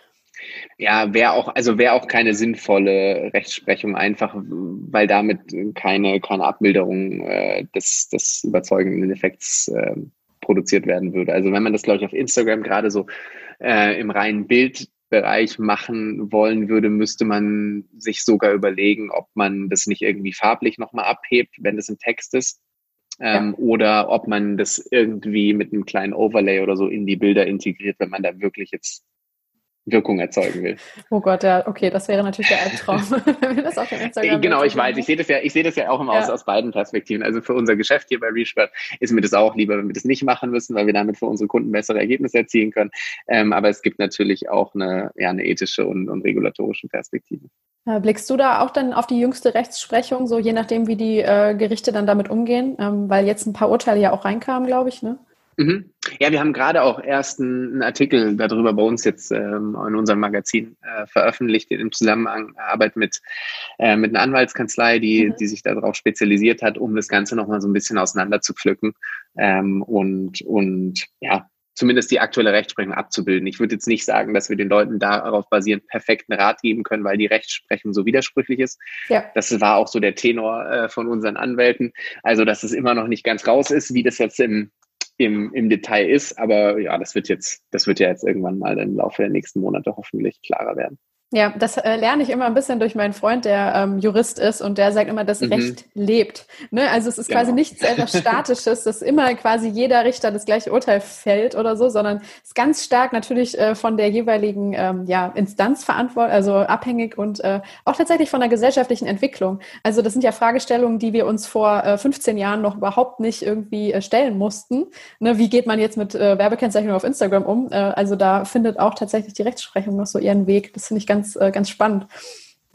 Ja, wäre auch, also wäre auch keine sinnvolle Rechtsprechung, einfach weil damit keine, keine Abmilderung äh, des, des überzeugenden Effekts äh, produziert werden würde. Also wenn man das, glaube ich, auf Instagram gerade so äh, im reinen Bildbereich machen wollen würde, müsste man sich sogar überlegen, ob man das nicht irgendwie farblich nochmal abhebt, wenn das im Text ist. Ähm, ja. Oder ob man das irgendwie mit einem kleinen Overlay oder so in die Bilder integriert, wenn man da wirklich jetzt Wirkung erzeugen will. Oh Gott, ja, okay, das wäre natürlich der Albtraum, [laughs] wenn wir das auf dem Instagram Genau, ich weiß, ich sehe das ja, ich sehe das ja auch immer ja. aus, aus beiden Perspektiven. Also für unser Geschäft hier bei Reshbird ist mir das auch lieber, wenn wir das nicht machen müssen, weil wir damit für unsere Kunden bessere Ergebnisse erzielen können. Ähm, aber es gibt natürlich auch eine, ja, eine ethische und, und regulatorische Perspektive. Blickst du da auch dann auf die jüngste Rechtsprechung, so je nachdem, wie die äh, Gerichte dann damit umgehen? Ähm, weil jetzt ein paar Urteile ja auch reinkamen, glaube ich, ne? Mhm. Ja, wir haben gerade auch erst einen Artikel darüber bei uns jetzt ähm, in unserem Magazin äh, veröffentlicht, in Zusammenarbeit mit, äh, mit einer Anwaltskanzlei, die, mhm. die sich darauf spezialisiert hat, um das Ganze nochmal so ein bisschen auseinander zu pflücken ähm, und, und ja, zumindest die aktuelle Rechtsprechung abzubilden. Ich würde jetzt nicht sagen, dass wir den Leuten darauf basierend perfekten Rat geben können, weil die Rechtsprechung so widersprüchlich ist. Ja. Das war auch so der Tenor äh, von unseren Anwälten. Also, dass es immer noch nicht ganz raus ist, wie das jetzt im, im, im Detail ist. Aber ja, das wird jetzt, das wird ja jetzt irgendwann mal im Laufe der nächsten Monate hoffentlich klarer werden. Ja, das äh, lerne ich immer ein bisschen durch meinen Freund, der ähm, Jurist ist und der sagt immer, dass mhm. Recht lebt. Ne? Also es ist genau. quasi nichts etwas Statisches, dass immer quasi jeder Richter das gleiche Urteil fällt oder so, sondern es ist ganz stark natürlich äh, von der jeweiligen ähm, ja, Instanz verantwortlich, also abhängig und äh, auch tatsächlich von der gesellschaftlichen Entwicklung. Also das sind ja Fragestellungen, die wir uns vor äh, 15 Jahren noch überhaupt nicht irgendwie äh, stellen mussten. Ne? Wie geht man jetzt mit äh, Werbekennzeichnung auf Instagram um? Äh, also da findet auch tatsächlich die Rechtsprechung noch so ihren Weg. Das finde ich ganz ganz, äh, ganz spannend.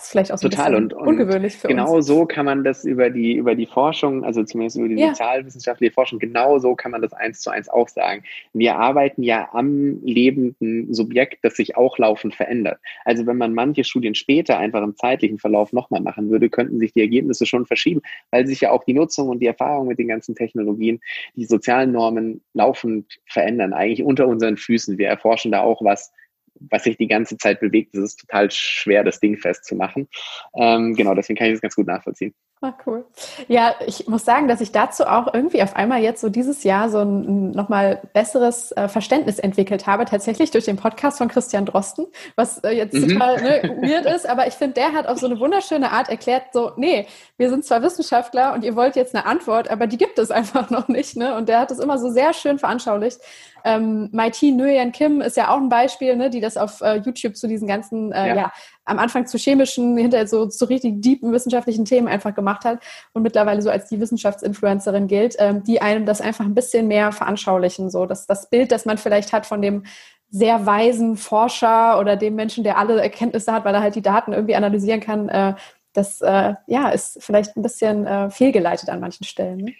Das ist vielleicht auch so Total. und, und ungewöhnlich für genau uns. Genau so kann man das über die, über die Forschung, also zumindest über die ja. sozialwissenschaftliche Forschung, genau so kann man das eins zu eins auch sagen. Wir arbeiten ja am lebenden Subjekt, das sich auch laufend verändert. Also wenn man manche Studien später einfach im zeitlichen Verlauf nochmal machen würde, könnten sich die Ergebnisse schon verschieben, weil sich ja auch die Nutzung und die Erfahrung mit den ganzen Technologien, die sozialen Normen laufend verändern, eigentlich unter unseren Füßen. Wir erforschen da auch was was sich die ganze Zeit bewegt, ist es total schwer, das Ding festzumachen. Ähm, genau, deswegen kann ich das ganz gut nachvollziehen. Ah, cool. Ja, ich muss sagen, dass ich dazu auch irgendwie auf einmal jetzt so dieses Jahr so ein nochmal besseres äh, Verständnis entwickelt habe, tatsächlich durch den Podcast von Christian Drosten, was äh, jetzt mhm. total ne, [laughs] weird ist, aber ich finde, der hat auf so eine wunderschöne Art erklärt, so, nee, wir sind zwar Wissenschaftler und ihr wollt jetzt eine Antwort, aber die gibt es [laughs] einfach noch nicht. Ne? Und der hat es immer so sehr schön veranschaulicht. Ähm, Maiti Nguyen Kim ist ja auch ein Beispiel, ne, die das auf äh, YouTube zu diesen ganzen, äh, ja. ja. Am Anfang zu chemischen, hinterher so zu richtig deepen wissenschaftlichen Themen einfach gemacht hat und mittlerweile so als die Wissenschaftsinfluencerin gilt, ähm, die einem das einfach ein bisschen mehr veranschaulichen, so dass das Bild, das man vielleicht hat von dem sehr weisen Forscher oder dem Menschen, der alle Erkenntnisse hat, weil er halt die Daten irgendwie analysieren kann, äh, das äh, ja ist vielleicht ein bisschen äh, fehlgeleitet an manchen Stellen. Ne?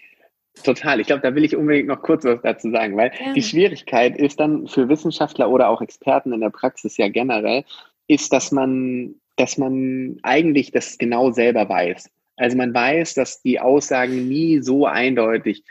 Total. Ich glaube, da will ich unbedingt noch kurz was dazu sagen, weil ja. die Schwierigkeit ist dann für Wissenschaftler oder auch Experten in der Praxis ja generell, ist, dass man, dass man eigentlich das genau selber weiß. Also man weiß, dass die Aussagen nie so eindeutig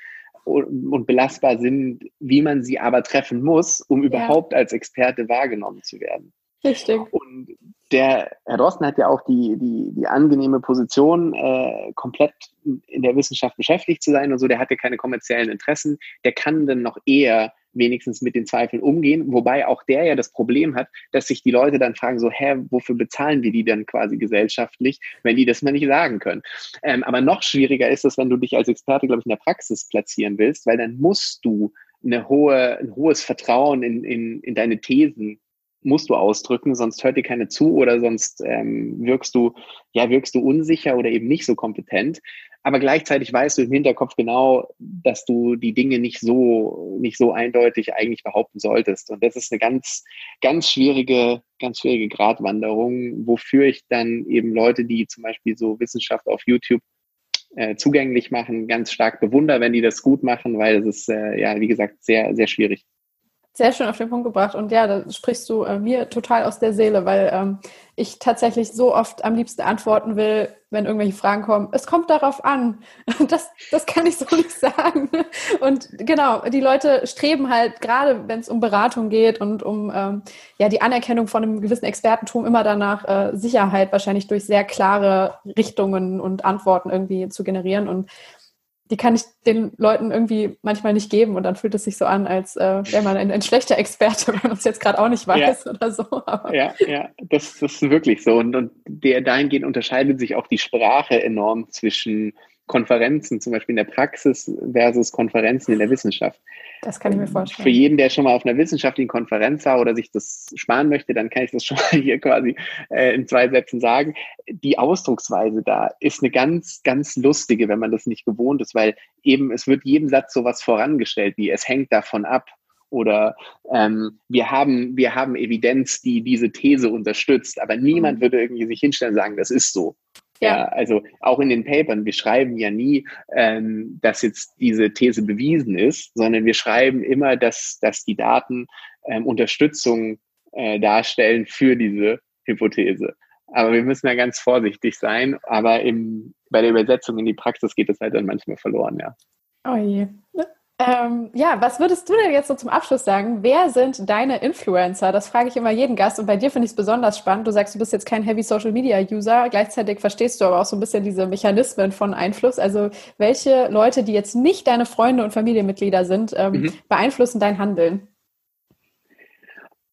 und belastbar sind, wie man sie aber treffen muss, um ja. überhaupt als Experte wahrgenommen zu werden. Richtig. Und der Herr Drosten hat ja auch die, die, die angenehme Position, äh, komplett in der Wissenschaft beschäftigt zu sein und so. Der hatte keine kommerziellen Interessen. Der kann dann noch eher wenigstens mit den Zweifeln umgehen, wobei auch der ja das Problem hat, dass sich die Leute dann fragen, so, hä, wofür bezahlen wir die denn quasi gesellschaftlich, wenn die das mal nicht sagen können. Ähm, aber noch schwieriger ist es, wenn du dich als Experte, glaube ich, in der Praxis platzieren willst, weil dann musst du eine hohe, ein hohes Vertrauen in, in, in deine Thesen musst du ausdrücken, sonst hört dir keine zu oder sonst ähm, wirkst du, ja, wirkst du unsicher oder eben nicht so kompetent. Aber gleichzeitig weißt du im Hinterkopf genau, dass du die Dinge nicht so, nicht so eindeutig eigentlich behaupten solltest. Und das ist eine ganz, ganz schwierige, ganz schwierige Gratwanderung, wofür ich dann eben Leute, die zum Beispiel so Wissenschaft auf YouTube äh, zugänglich machen, ganz stark bewundere, wenn die das gut machen, weil es ist, äh, ja, wie gesagt, sehr, sehr schwierig. Sehr schön auf den Punkt gebracht. Und ja, da sprichst du äh, mir total aus der Seele, weil ähm, ich tatsächlich so oft am liebsten antworten will, wenn irgendwelche Fragen kommen. Es kommt darauf an. [laughs] Das, das kann ich so nicht sagen. Und genau, die Leute streben halt, gerade wenn es um Beratung geht und um ähm, ja, die Anerkennung von einem gewissen Expertentum, immer danach, äh, Sicherheit wahrscheinlich durch sehr klare Richtungen und Antworten irgendwie zu generieren. Und die kann ich den Leuten irgendwie manchmal nicht geben und dann fühlt es sich so an, als äh, wäre man ein, ein, schlechter Experte, [laughs] wenn man es jetzt gerade auch nicht weiß ja. oder so. Aber. Ja, ja, das, das ist wirklich so. Und, und der dahingehend unterscheidet sich auch die Sprache enorm zwischen Konferenzen, zum Beispiel in der Praxis versus Konferenzen in der Wissenschaft. Das kann ich mir vorstellen. Für jeden, der schon mal auf einer wissenschaftlichen Konferenz war oder sich das sparen möchte, dann kann ich das [laughs] schon mal hier quasi äh, in zwei Sätzen sagen. Die Ausdrucksweise da ist eine ganz, ganz lustige, wenn man das nicht gewohnt ist, weil eben es wird jedem Satz sowas vorangestellt, wie es hängt davon ab oder ähm, wir haben wir haben Evidenz, die diese These unterstützt, aber niemand mhm. würde irgendwie sich hinstellen und sagen, das ist so ja. ja. also auch in den Papern, wir schreiben ja nie, ähm, dass jetzt diese These bewiesen ist, sondern wir schreiben immer, dass, dass die Daten ähm, Unterstützung äh, darstellen für diese Hypothese. Aber wir müssen ja ganz vorsichtig sein. Aber im, bei der Übersetzung in die Praxis geht es halt dann manchmal verloren, ja. Oh je. Ähm, ja, was würdest du denn jetzt so zum Abschluss sagen? Wer sind deine Influencer? Das frage ich immer jeden Gast und bei dir finde ich es besonders spannend. Du sagst, du bist jetzt kein Heavy Social Media User, gleichzeitig verstehst du aber auch so ein bisschen diese Mechanismen von Einfluss. Also welche Leute, die jetzt nicht deine Freunde und Familienmitglieder sind, ähm, mhm. beeinflussen dein Handeln?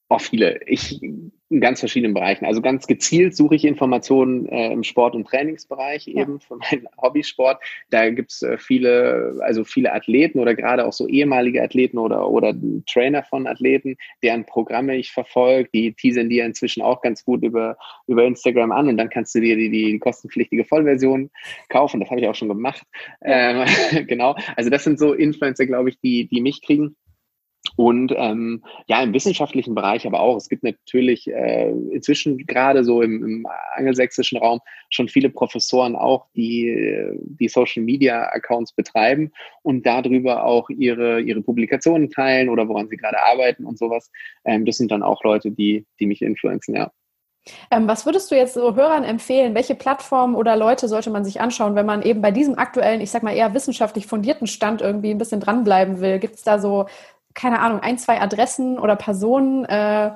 Oh, viele. Ich in ganz verschiedenen Bereichen. Also ganz gezielt suche ich Informationen äh, im Sport- und Trainingsbereich eben ja. für meinen [laughs] Hobbysport. Da gibt's äh, viele, also viele Athleten oder gerade auch so ehemalige Athleten oder, oder Trainer von Athleten, deren Programme ich verfolge. Die teasern dir inzwischen auch ganz gut über, über Instagram an und dann kannst du dir die, die kostenpflichtige Vollversion kaufen. Das habe ich auch schon gemacht. Ähm, [laughs] genau. Also das sind so Influencer, glaube ich, die, die mich kriegen. Und ähm, ja, im wissenschaftlichen Bereich aber auch. Es gibt natürlich äh, inzwischen gerade so im, im angelsächsischen Raum schon viele Professoren auch, die die Social Media Accounts betreiben und darüber auch ihre, ihre Publikationen teilen oder woran sie gerade arbeiten und sowas. Ähm, das sind dann auch Leute, die, die mich influenzen, ja. Ähm, was würdest du jetzt so Hörern empfehlen? Welche Plattformen oder Leute sollte man sich anschauen, wenn man eben bei diesem aktuellen, ich sag mal eher wissenschaftlich fundierten Stand irgendwie ein bisschen dranbleiben will? Gibt es da so keine Ahnung, ein, zwei Adressen oder Personen, äh,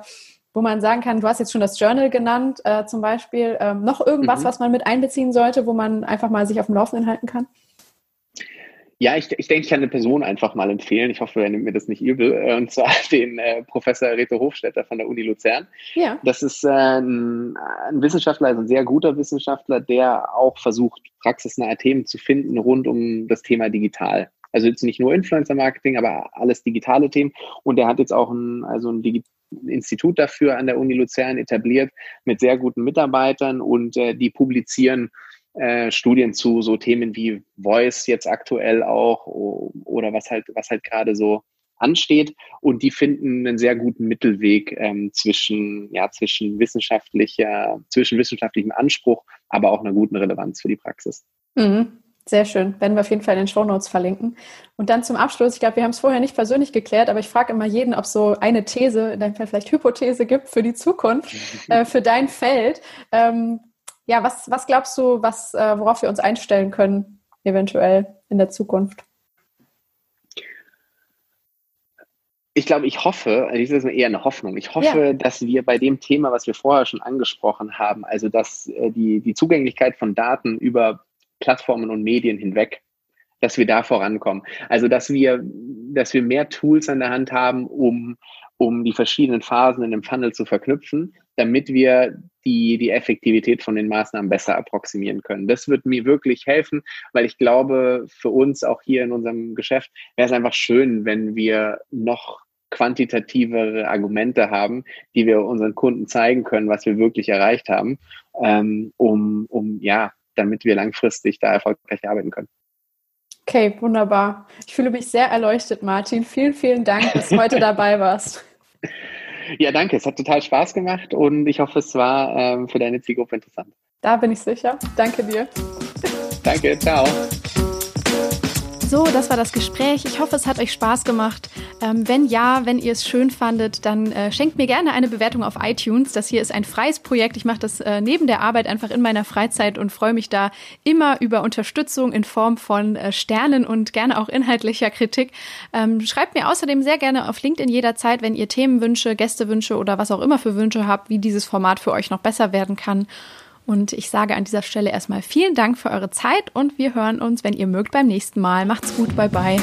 wo man sagen kann, du hast jetzt schon das Journal genannt, äh, zum Beispiel, ähm, noch irgendwas, mhm. was man mit einbeziehen sollte, wo man einfach mal sich auf dem Laufenden halten kann? Ja, ich, ich denke, ich kann eine Person einfach mal empfehlen. Ich hoffe, er nimmt mir das nicht übel. Äh, und zwar [laughs] den äh, Professor Reto Hofstetter von der Uni Luzern. Ja. Das ist äh, ein, ein, Wissenschaftler, also ein sehr guter Wissenschaftler, der auch versucht, praxisnahe Themen zu finden rund um das Thema digital. Also jetzt nicht nur Influencer-Marketing, aber alles digitale Themen. Und er hat jetzt auch ein, also ein Institut dafür an der Uni Luzern etabliert mit sehr guten Mitarbeitern und äh, die publizieren äh, Studien zu so Themen wie Voice jetzt aktuell auch oder was halt, was halt gerade so ansteht und die finden einen sehr guten Mittelweg ähm, zwischen, ja, zwischen wissenschaftlicher, zwischen wissenschaftlichem Anspruch, aber auch einer guten Relevanz für die Praxis. Mhm. Sehr schön. Werden wir auf jeden Fall in den Show Notes verlinken. Und dann zum Abschluss, ich glaube, wir haben es vorher nicht persönlich geklärt, aber ich frage immer jeden, ob es so eine These, in deinem Fall vielleicht Hypothese gibt für die Zukunft, [laughs] äh, für dein Feld. Ähm, ja, was, was glaubst du, was, äh, worauf wir uns einstellen können, eventuell in der Zukunft? ich glaube, ich hoffe, das ist eher eine Hoffnung, ich hoffe, ja. dass wir bei dem Thema, was wir vorher schon angesprochen haben, also dass äh, die, die Zugänglichkeit von Daten über Plattformen und Medien hinweg, dass wir da vorankommen. Also dass wir, dass wir mehr Tools an der Hand haben, um, um die verschiedenen Phasen in dem Funnel zu verknüpfen, damit wir die, die Effektivität von den Maßnahmen besser approximieren können. Das wird mir wirklich helfen, weil ich glaube, für uns auch hier in unserem Geschäft wäre es einfach schön, wenn wir noch quantitativere Argumente haben, die wir unseren Kunden zeigen können, was wir wirklich erreicht haben, ähm, um, um ja, damit wir langfristig da erfolgreich arbeiten können. Okay, wunderbar. Ich fühle mich sehr erleuchtet, Martin. Vielen, vielen Dank, dass du heute [laughs] dabei warst. Ja, danke. Es hat total Spaß gemacht und ich hoffe, es war ähm, für deine Zielgruppe interessant. Da bin ich sicher. Danke dir. Danke, ciao. So, das war das Gespräch. Ich hoffe, es hat euch Spaß gemacht. Ähm, wenn ja, wenn ihr es schön fandet, dann äh, schenkt mir gerne eine Bewertung auf iTunes. Das hier ist ein freies Projekt. Ich mache das äh, neben der Arbeit einfach in meiner Freizeit und freue mich da immer über Unterstützung in Form von äh, Sternen und gerne auch inhaltlicher Kritik. Ähm, schreibt mir außerdem sehr gerne auf LinkedIn jederzeit, wenn ihr Themenwünsche, Gästewünsche oder was auch immer für Wünsche habt, wie dieses Format für euch noch besser werden kann. Und ich sage an dieser Stelle erstmal vielen Dank für eure Zeit und wir hören uns, wenn ihr mögt, beim nächsten Mal. Macht's gut, bye bye.